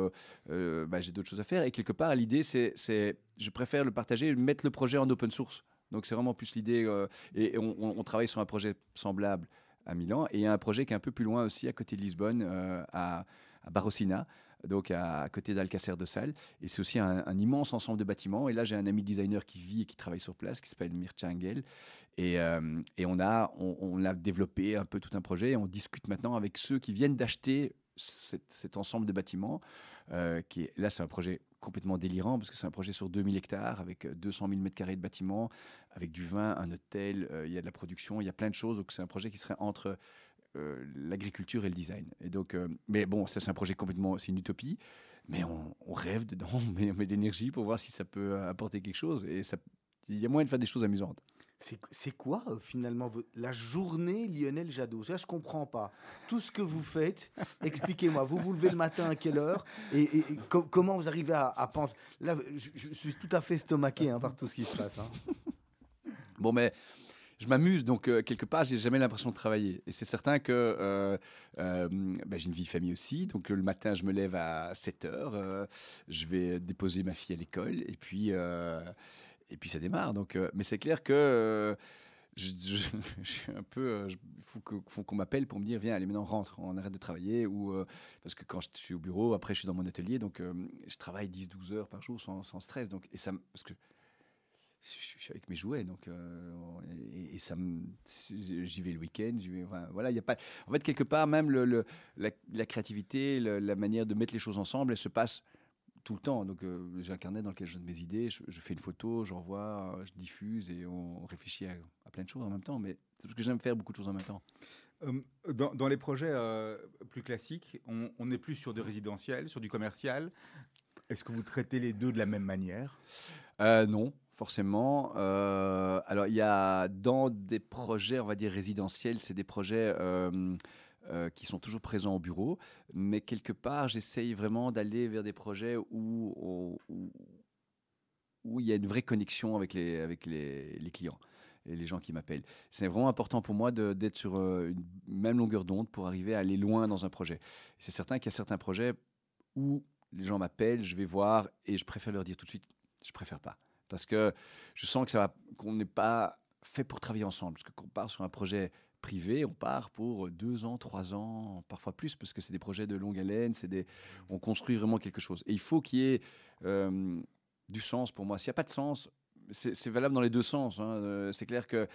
bah, j'ai d'autres choses à faire et quelque part l'idée c'est c'est je préfère le partager, mettre le projet en open source. Donc c'est vraiment plus l'idée euh, et, on, travaille sur un projet semblable à Milan et il y a un projet qui est un peu plus loin aussi à côté de Lisbonne euh, à, à Barrosina donc à, côté d'Alcacer de Sal. Et c'est aussi un, immense ensemble de bâtiments. Et là, j'ai un ami designer qui vit et qui travaille sur place, qui s'appelle Mircea Engel. Et, euh, et on, a, on, a développé un peu tout un projet. Et on discute maintenant avec ceux qui viennent d'acheter cet, ensemble de bâtiments. qui là, c'est un projet complètement délirant parce que c'est un projet sur 2000 hectares avec euh, 200 000 mètres carrés de bâtiments, avec du vin, un hôtel, euh, il y a de la production, il y a plein de choses. Donc, c'est un projet qui serait entre euh, l'agriculture et le design. Et donc, euh, mais bon, ça c'est un projet complètement, c'est une utopie, mais on, rêve dedans, on met, met de l'énergie pour voir si ça peut euh, apporter quelque chose. Et ça, il y a moyen de faire des choses amusantes. C'est quoi euh, finalement la journée Lionel Jadot? Ça, je comprends pas. Tout ce que vous faites, expliquez-moi. Vous vous levez le matin à quelle heure et, et- et co- comment vous arrivez à, penser? Là, je, suis tout à fait estomaqué hein, par tout ce qui se passe. hein. Bon, mais je m'amuse, donc euh, quelque part, j'ai jamais l'impression de travailler. Et c'est certain que euh, ben, j'ai une vie famille aussi. Donc le matin, je me lève à 7 heures, je vais déposer ma fille à l'école, et puis et puis ça démarre. Donc, euh, mais c'est clair que euh, je, suis un peu, euh, il faut que- faut qu'on m'appelle pour me dire viens, allez maintenant rentre, on arrête de travailler ou euh, parce que quand je suis au bureau, après je suis dans mon atelier, donc euh, je travaille 10-12 heures par jour sans, stress. Donc et ça, parce que je suis avec mes jouets, donc euh, et, ça j'y vais le week-end, voilà, il y a pas, en fait quelque part même la, créativité, la manière de mettre les choses ensemble, elle se passe tout le temps. Donc euh, j'ai un carnet dans lequel je donne mes idées, je, je fais une photo, j'envoie, euh, je diffuse et on, réfléchit à, à plein de choses en même temps. Mais c'est parce que j'aime faire beaucoup de choses en même temps. Euh, dans, dans les projets euh, plus classiques, on, on est plus sur du résidentiel, sur du commercial. Est-ce que vous traitez les deux de la même manière? Euh, non, forcément. Euh, alors, il y a dans des projets, on va dire résidentiels, c'est des projets euh, euh, qui sont toujours présents au bureau, mais quelque part, j'essaye vraiment d'aller vers des projets où, il y a une vraie connexion avec les, clients et les gens qui m'appellent. C'est vraiment important pour moi d'être sur euh, une même longueur d'onde pour arriver à aller loin dans un projet. C'est certain qu'il y a certains projets où les gens m'appellent, je vais voir et je préfère leur dire tout de suite, je préfère pas. Parce que je sens que ça qu'on n'est pas fait pour travailler ensemble. Parce que quand on part sur un projet privé, on part pour deux ans, trois ans, parfois plus, parce que c'est des projets de longue haleine, c'est des, on construit vraiment quelque chose. Et il faut qu'il y ait euh, du sens pour moi. S'il n'y a pas de sens, c'est valable dans les deux sens. hein. Euh, C'est clair que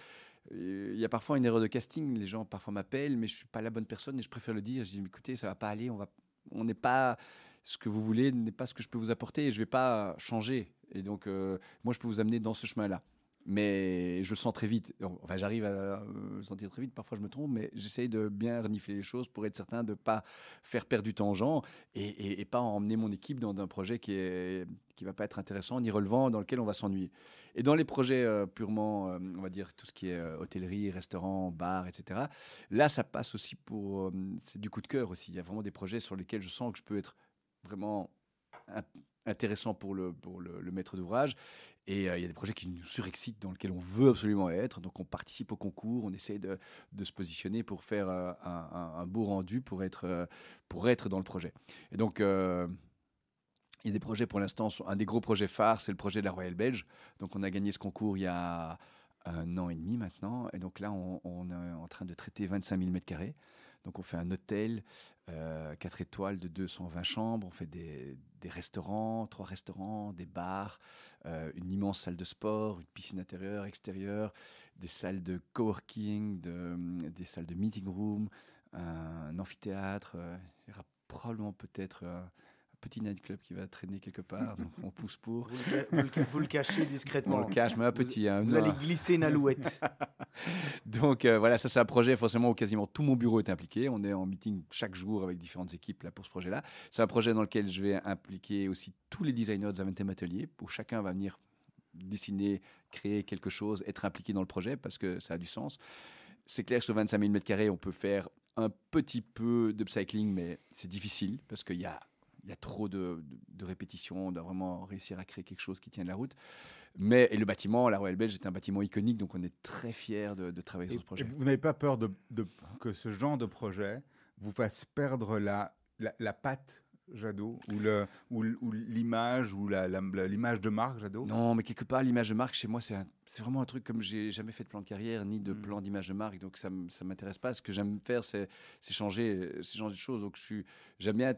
il y a parfois une erreur de casting. Les gens parfois m'appellent, mais je suis pas la bonne personne et je préfère le dire. Je dis, écoutez, ça va pas aller. On va, on n'est pas ce que vous voulez, n'est pas ce que je peux vous apporter et je vais pas changer. Et donc, euh, moi, je peux vous amener dans ce chemin-là. Mais je le sens très vite. Enfin, j'arrive à euh, le sentir très vite. Parfois, je me trompe, mais j'essaye de bien renifler les choses pour être certain de ne pas faire perdre du temps gens et, et, et pas emmener mon équipe dans un projet qui est qui va pas être intéressant ni relevant, dans lequel on va s'ennuyer. Et dans les projets euh, purement, euh, on va dire tout ce qui est hôtellerie, restaurant, bar, etc. Là, ça passe aussi pour, c'est du coup de cœur aussi. Il y a vraiment des projets sur lesquels je sens que je peux être vraiment in- intéressant pour le, pour le maître d'ouvrage. Et euh, il y a des projets qui nous surexcitent, dans lesquels on veut absolument être. Donc on participe au concours, on essaie de, se positionner pour faire euh, un, beau rendu, pour être, euh, pour être dans le projet. Et donc, il y a des projets pour l'instant. Un des gros projets phares, c'est le projet de la Royale Belge. Donc on a gagné ce concours il y a un an et demi maintenant. Et donc là, on, on est en train de traiter 25 000 mètres carrés. Donc on fait un hôtel, euh, 4 étoiles de 220 chambres, on fait des, restaurants, trois restaurants, des bars, euh, une immense salle de sport, une piscine intérieure, extérieure, des salles de coworking, de, des salles de meeting room, un amphithéâtre. euh, il y aura probablement peut-être euh, petit nightclub qui va traîner quelque part, donc on pousse pour. Vous le, vous le vous le cachez On discrètement. le cache, mais un petit. hein, Vous non. allez glisser une alouette. Donc euh, voilà, ça c'est un projet forcément où quasiment tout mon bureau est impliqué. On est en meeting chaque jour avec différentes équipes là, pour ce projet-là. C'est un projet dans lequel je vais impliquer aussi tous les designers de Zaventem Atelier, où chacun va venir dessiner, créer quelque chose, être impliqué dans le projet parce que ça a du sens. C'est clair que sur 25 000 m2, on peut faire un petit peu d'upcycling, mais c'est difficile parce qu'il y a, il y a trop de, de, de répétitions. On doit vraiment réussir à créer quelque chose qui tient la route. Mais et le bâtiment, la Royal Belge, est un bâtiment iconique, donc on est très fiers de, de travailler Et, sur ce projet. et vous n'avez pas peur de- que ce genre de projet vous fasse perdre la, la, la patte Jadot ou le ou, l'image ou la, la- la- l'image de marque Jadot? Non, mais quelque part, l'image de marque, chez moi, c'est un- c'est vraiment un truc comme j'ai jamais fait de plan de carrière ni de Mm. plan d'image de marque, donc ça ne m'intéresse pas. Ce que j'aime faire, c'est c'est changer, c'est changer de choses. Donc je suis- j'aime bien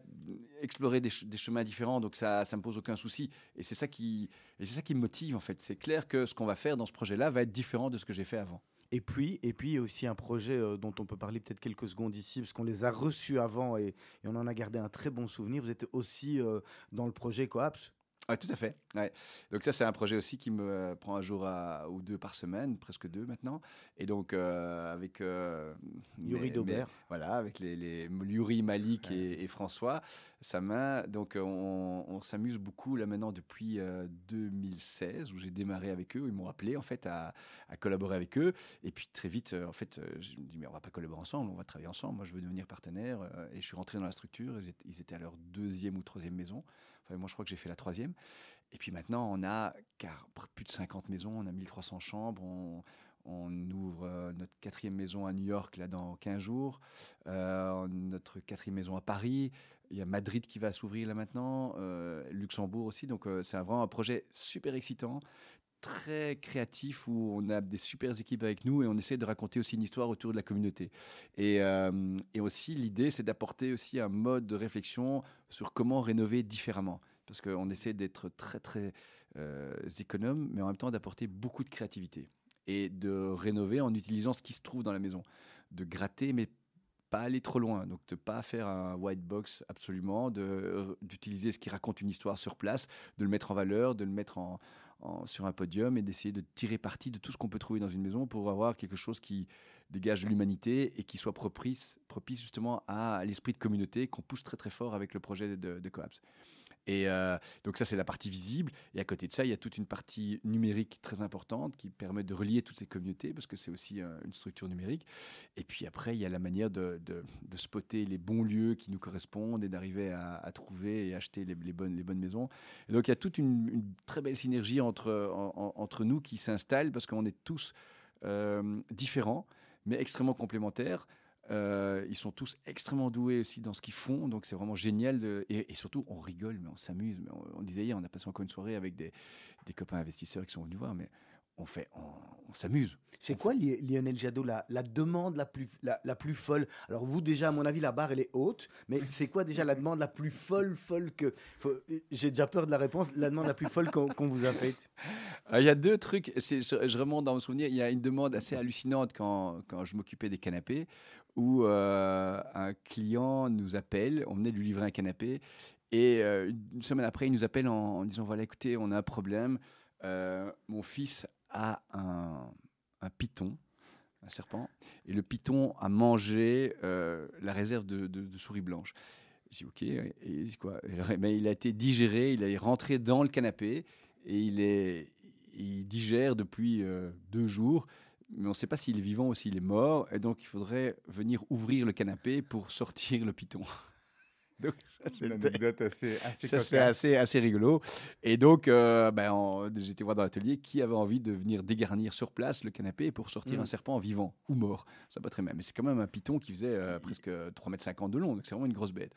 explorer des chemins différents, donc ça ne me pose aucun souci. Et c'est ça, qui- et c'est ça qui me motive, en fait. C'est clair que ce qu'on va faire dans ce projet-là va être différent de ce que j'ai fait avant. Et puis, et puis, aussi un projet euh, dont on peut parler peut-être quelques secondes ici, parce qu'on les a reçus avant et, et on en a gardé un très bon souvenir. Vous êtes aussi euh, dans le projet Coaps. Ouais, tout à fait. Ouais. Donc ça, c'est un projet aussi qui me euh, prend un jour à- ou deux par semaine, presque deux maintenant. Et donc euh, avec euh, Yuri Daubert. voilà, avec les, les Yuri, Malik et, et François, sa main. Donc on, on s'amuse beaucoup là maintenant depuis euh, 2016 où j'ai démarré avec eux. Ils m'ont appelé en fait à, à collaborer avec eux. Et puis très vite, en fait, je me dis mais on va pas collaborer ensemble, on va travailler ensemble. Moi, je veux devenir partenaire. et je suis rentré dans la structure. Ils étaient à leur deuxième ou troisième maison. Moi, je crois que j'ai fait la troisième. Et puis maintenant, on a plus de 50 maisons, on a 1300 chambres, on, ouvre euh, notre quatrième maison à New York là dans 15 jours, euh, notre quatrième maison à Paris, il y a Madrid qui va s'ouvrir là maintenant, euh, Luxembourg aussi, donc euh, c'est vraiment un projet super excitant, très créatif où on a des super équipes avec nous et on essaie de raconter aussi une histoire autour de la communauté. Et, euh, et aussi l'idée c'est d'apporter aussi un mode de réflexion sur comment rénover différemment. Parce qu'on essaie d'être très très euh, économe, mais en même temps d'apporter beaucoup de créativité. Et de rénover en utilisant ce qui se trouve dans la maison, de gratter mais pas aller trop loin, donc de pas faire un white box absolument, de d'utiliser ce qui raconte une histoire sur place, de le mettre en valeur, de le mettre en, sur un podium et d'essayer de tirer parti de tout ce qu'on peut trouver dans une maison pour avoir quelque chose qui dégage de l'humanité et qui soit propice, propice justement à l'esprit de communauté qu'on pousse très très fort avec le projet de, de. Et euh, donc ça, c'est la partie visible. Et à côté de ça, il y a toute une partie numérique très importante qui permet de relier toutes ces communautés, parce que c'est aussi euh, une structure numérique. Et puis après, il y a la manière de, spotter les bons lieux qui nous correspondent et d'arriver à, trouver et acheter les, bonnes, maisons. Et donc il y a toute une, très belle synergie entre, en- en- entre nous qui s'installe, parce qu'on est tous euh, différents, mais extrêmement complémentaires. Euh, ils sont tous extrêmement doués aussi dans ce qu'ils font, donc c'est vraiment génial. de- et, et surtout, on rigole, mais on s'amuse. Mais On, on disait hier, on a passé encore une soirée avec des, des copains investisseurs qui sont venus voir, mais on fait, on, on s'amuse. C'est quoi, Li- Lionel Jadot, la, la demande la plus, la, la plus folle? Alors, vous, déjà, à mon avis, la barre, elle est haute. Mais c'est quoi, déjà, la demande la plus folle, folle que. J'ai déjà peur de la réponse. La demande la plus folle qu'on vous a faite? Euh, Il y a deux trucs, je, je remonte dans mon souvenir, il y a une demande assez hallucinante quand, quand je m'occupais des canapés, où euh, un client nous appelle, on venait de lui livrer un canapé, et euh, une semaine après, il nous appelle en, disant, voilà, écoutez, on a un problème, Euh, mon fils a un, un python, un serpent, et le python a mangé la réserve de, de- de souris blanches. Je dis, ok, et dit quoi? Mais il a été digéré, il est rentré dans le canapé, et il, est, il digère depuis deux jours, mais on ne sait pas s'il est vivant ou s'il est mort, et donc il faudrait venir ouvrir le canapé pour sortir le python. donc, C'est une anecdote assez, assez ça, c'est assez, assez rigolo. Et donc, euh, ben, été voir dans l'atelier qui avait envie de venir dégarnir sur place le canapé pour sortir Mhm. un serpent vivant ou mort. Ça pas très mal. Mais c'est quand même un python qui faisait euh, presque 3,50 m de long. Donc, c'est vraiment une grosse bête.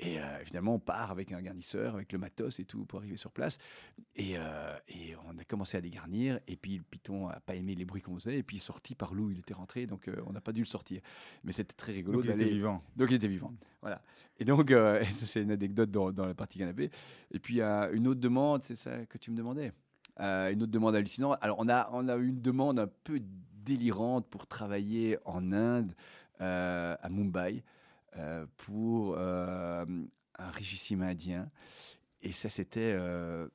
Et euh, évidemment, on part avec un garnisseur, avec le matos et tout pour arriver sur place. Et, euh, et on a commencé à dégarnir. Et puis, le python n'a pas aimé les bruits qu'on faisait. Et puis, il est sorti par l'où il était rentré. Donc, euh, on n'a pas dû le sortir. Mais c'était très rigolo Donc il était vivant. Donc il était vivant. Voilà. Et donc, euh, c'est une anecdote dans, dans la partie canapé. Et puis, une autre demande, c'est ça que tu me demandais? Une autre demande hallucinante. Alors, on a, on a eu une demande un peu délirante pour travailler en Inde, à Mumbai, euh, pour euh, un richissime indien. Et ça, c'était euh,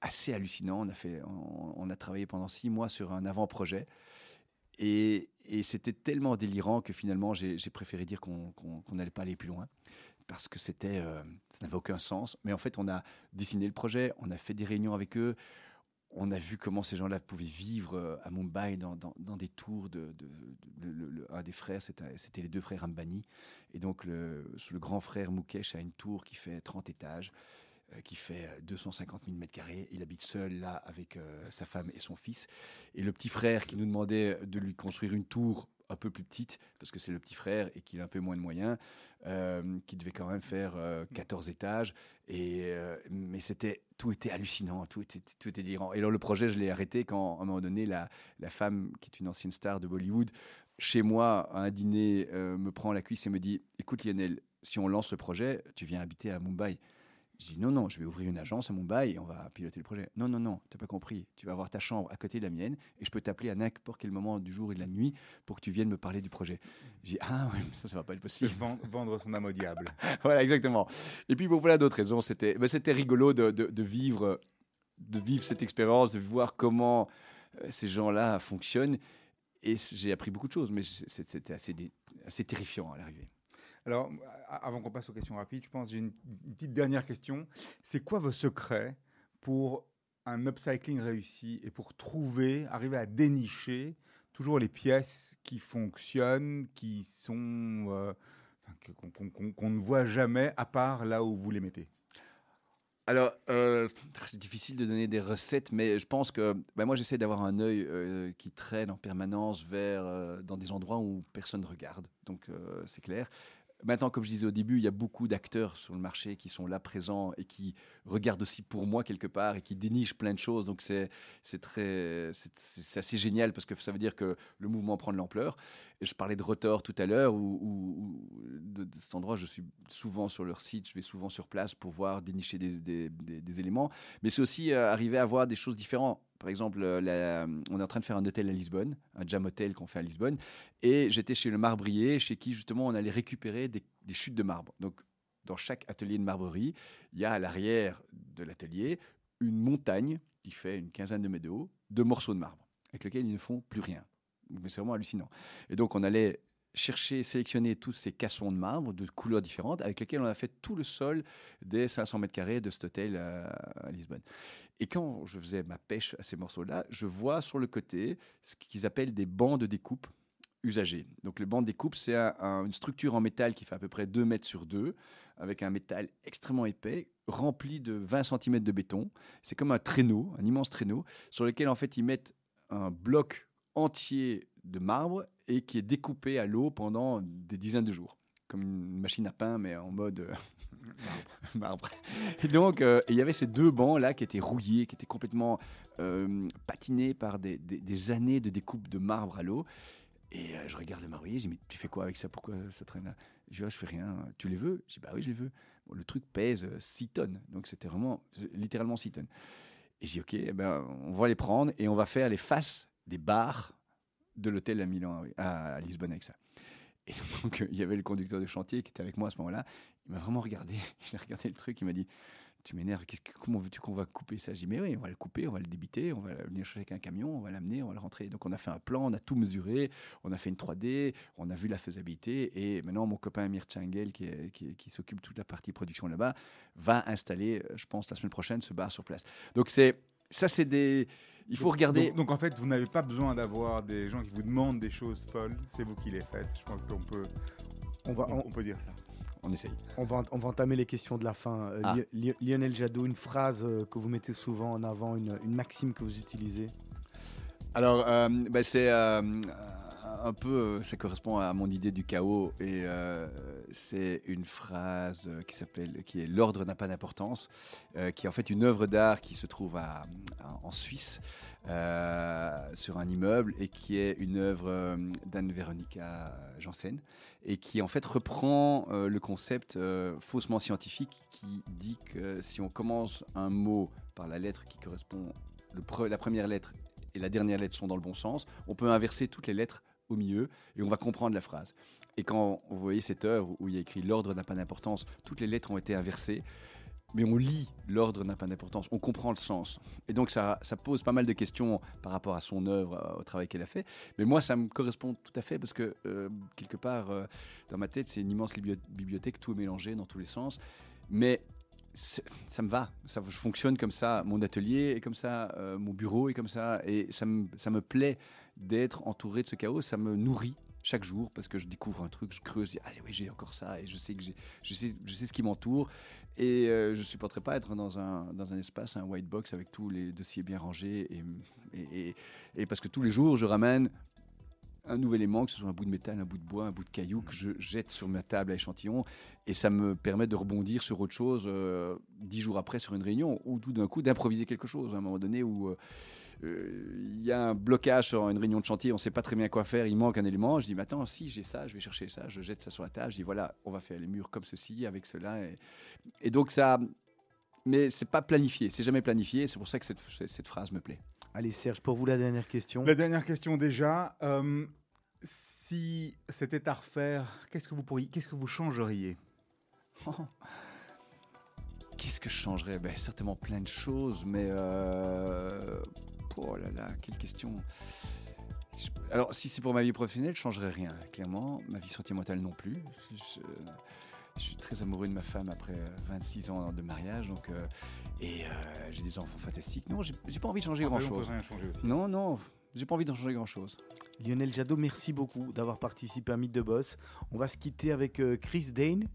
assez hallucinant. On a, fait, on, a travaillé pendant six mois sur un avant-projet. Et, et c'était tellement délirant que finalement, j'ai préféré dire qu'on n'allait pas aller plus loin. Parce que c'était, ça n'avait aucun sens. Mais en fait, on a dessiné le projet, on a fait des réunions avec eux, on a vu comment ces gens-là pouvaient vivre euh, à Mumbai dans, des tours un des frères, c'était les deux frères Ambani. Et donc, le, grand frère Mukesh a une tour qui fait 30 étages, euh, qui fait euh, 250 000 mètres carrés. Il habite seul là avec euh, sa femme et son fils. Et le petit frère qui nous demandait de lui construire une tour un peu plus petite, parce que c'est le petit frère et qu'il a un peu moins de moyens, euh, qui devait quand même faire euh, 14 étages. Et, euh, mais c'était, tout était hallucinant, tout était, tout était délirant. Et alors le projet, je l'ai arrêté quand, à un moment donné, la, la femme, qui est une ancienne star de Bollywood, chez moi, à un dîner, me prend la cuisse et me dit, écoute Lionel, si on lance le projet, tu viens habiter à Mumbai. Je dis non, non, je vais ouvrir une agence à Mumbai et on va piloter le projet. Non, non, non, t'as pas compris. Tu vas avoir ta chambre à côté de la mienne et je peux t'appeler à n'importe quel moment du jour et de la nuit pour que tu viennes me parler du projet. J'ai dit ah oui, ça, ça va pas être possible. ven- vendre son âme au diable. voilà, exactement. Et puis pour plein d'autres raisons, c'était ben, c'était rigolo de, de- de vivre, de vivre cette expérience, de voir comment euh, ces gens-là fonctionnent. Et j'ai appris beaucoup de choses, mais c'était assez, assez terrifiant à l'arrivée. Alors, avant qu'on passe aux questions rapides, je pense j'ai une, petite dernière question. C'est quoi vos secrets pour un upcycling réussi et pour trouver, arriver à dénicher toujours les pièces qui fonctionnent, qui sont euh, qu'on ne voit jamais à part là où vous les mettez? Alors, euh, c'est difficile de donner des recettes, mais je pense que ben, moi, j'essaie d'avoir un œil euh, qui traîne en permanence vers dans des endroits où personne ne regarde. Donc, c'est clair. Maintenant, comme je disais au début, il y a beaucoup d'acteurs sur le marché qui sont là présents et qui regardent aussi pour moi quelque part et qui dénichent plein de choses. Donc, c'est très, c'est assez génial parce que ça veut dire que le mouvement prend de l'ampleur. Je parlais de Rotor tout à l'heure, où de, cet endroit, je suis souvent sur leur site, je vais souvent sur place pour voir dénicher des- des éléments. Mais c'est aussi euh, arriver à voir des choses différentes. Par exemple, euh, la- on est en train de faire un hôtel à Lisbonne, un jam hotel qu'on fait à Lisbonne. Et j'étais chez le marbrier, chez qui justement on allait récupérer des, chutes de marbre. Donc, dans chaque atelier de marbrerie, il y a à l'arrière de l'atelier une montagne qui fait une quinzaine de mètres de haut, de morceaux de marbre, avec lesquels ils ne font plus rien. C'est vraiment hallucinant. Et donc, on allait cherché, sélectionné tous ces cassons de marbre de couleurs différentes avec lesquels on a fait tout le sol des 500 mètres carrés de cet hôtel à, à Lisbonne. Et quand je faisais ma pêche à ces morceaux-là, je vois sur le côté ce qu'ils appellent des bancs de découpe usagés. Donc le banc de découpe, c'est un- un- une structure en métal qui fait à peu près 2 mètres sur 2, avec un métal extrêmement épais, rempli de 20 cm de béton. C'est comme un traîneau, un immense traîneau, sur lequel en fait ils mettent un bloc entier de marbre et qui est découpé à l'eau pendant des dizaines de jours. Comme une machine à pain, mais en mode euh, marbre. Et donc, euh, il y avait ces deux bancs là qui étaient rouillés, qui étaient complètement euh, patinés par des, années de découpe de marbre à l'eau. Et euh, je regarde le marbrier, je dis, mais tu fais quoi avec ça? Pourquoi ça traîne là? Je dis, Ah, je fais rien. Tu les veux? Je dis, bah oui, je les veux. Le truc pèse euh, 6 tonnes. Donc c'était vraiment, littéralement 6 tonnes. Et j'ai ok, eh ben, on va les prendre et on va faire les faces des bars de l'hôtel à Milan, à, à Lisbonne avec ça. Et donc, il y avait le conducteur de chantier qui était avec moi à ce moment-là. Il m'a vraiment regardé. Il a regardé le truc. Il m'a dit Tu m'énerves. Comment veux-tu qu'on va couper ça? Je dis Mais oui, on va le couper, on va le débiter, on va venir chercher avec un camion, on va l'amener, on va le rentrer. Donc, on a fait un plan, on a tout mesuré, on a fait une 3D, on a vu la faisabilité. Et maintenant, mon copain Amir Changel, qui, est- qui, s'occupe de toute la partie production là-bas, va installer, je pense, la semaine prochaine, ce bar sur place. Donc, c'est. Ça, c'est des. Il faut regarder. Donc, donc, en fait, vous n'avez pas besoin d'avoir des gens qui vous demandent des choses folles, c'est vous qui les faites. Je pense qu'on peut, On va, on peut dire ça. On essaye. on va, on va entamer les questions de la fin. Euh, Ah. Li- Li- Lionel Jadot, une phrase euh, que vous mettez souvent en avant, une, une maxime que vous utilisez? Alors, euh, bah, c'est euh, un peu, euh, ça correspond à mon idée du chaos et euh, c'est une phrase euh, qui s'appelle, qui est l'ordre n'a pas d'importance, qui est en fait une œuvre d'art qui se trouve à- en Suisse sur un immeuble et qui est une œuvre euh, d'Anne-Véronica Janssen et qui en fait reprend le concept faussement scientifique qui dit que si on commence un mot par la lettre qui correspond, le pre- la première lettre et la dernière lettre sont dans le bon sens, on peut inverser toutes les lettres au milieu et on va comprendre la phrase. Et quand vous voyez cette œuvre où il y a écrit l'ordre n'a pas d'importance, toutes les lettres ont été inversées, mais on lit l'ordre n'a pas d'importance, on comprend le sens. Et donc ça, ça pose pas mal de questions par rapport à son œuvre, euh, au travail qu'elle a fait. Mais moi, ça me correspond tout à fait parce que euh, quelque part, euh, dans ma tête, c'est une immense bibliothèque, tout est mélangé dans tous les sens. Mais ça me va, ça, je fonctionne comme ça, mon atelier est comme ça, mon bureau est comme ça, et ça me, ça me plaît d'être entouré de ce chaos, ça me nourrit chaque jour parce que je découvre un truc, je creuse, je dis, ah oui, j'ai encore ça, et je sais, que j'ai, je sais, je sais ce qui m'entoure, et euh, je ne supporterais pas être dans un, dans un espace, un white box avec tous les dossiers bien rangés, et, et, et- parce que tous les jours, je ramène un nouvel élément, que ce soit un bout de métal, un bout de bois, un bout de caillou, que je jette sur ma table à échantillons, et ça me permet de rebondir sur autre chose euh, dix jours après sur une réunion, ou tout d'un coup d'improviser quelque chose à un moment donné où euh, il y a un blocage sur une réunion de chantier, on ne sait pas très bien quoi faire, il manque un élément, je dis, mais attends, si j'ai ça, je vais chercher ça, je jette ça sur la table, je dis, voilà, on va faire les murs comme ceci, avec cela, et, et donc ça... Mais c'est pas planifié, c'est jamais planifié, c'est pour ça que cette, cette phrase me plaît. Allez Serge, pour vous la dernière question. La dernière question déjà. euh, si c'était à refaire, qu'est-ce que vous pourriez, qu'est-ce que vous changeriez? Qu'est-ce que je changerais? Ben, Certainement plein de choses, mais... euh, Oh là là, quelle question Alors, si c'est pour ma vie professionnelle, je changerais rien, clairement. Ma vie sentimentale non plus. Je, je suis très amoureux de ma femme après euh, 26 ans de mariage, donc... euh, et euh, j'ai des enfants fantastiques. Non, j'ai pas envie de changer En fait, on grand-chose. rien changer aussi. Non, non, j'ai pas envie d'en changer grand-chose. Lionel Jadot, merci beaucoup d'avoir participé à Mythe de Boss. On va se quitter avec euh, Chris Dane,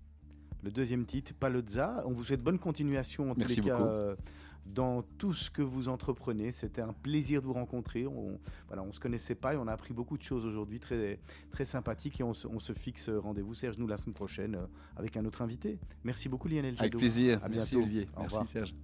le deuxième titre, Palozza. On vous souhaite bonne continuation en tous Merci les cas beaucoup. Dans tout ce que vous entreprenez. C'était un plaisir de vous rencontrer. On voilà, on se connaissait pas et on a appris beaucoup de choses aujourd'hui, très très sympathique et on se, on se fixe rendez-vous Serge nous la semaine prochaine euh, avec un autre invité. Merci beaucoup Lionel Jadot. Avec plaisir. À Merci bientôt. Olivier. Au Merci revoir. Serge.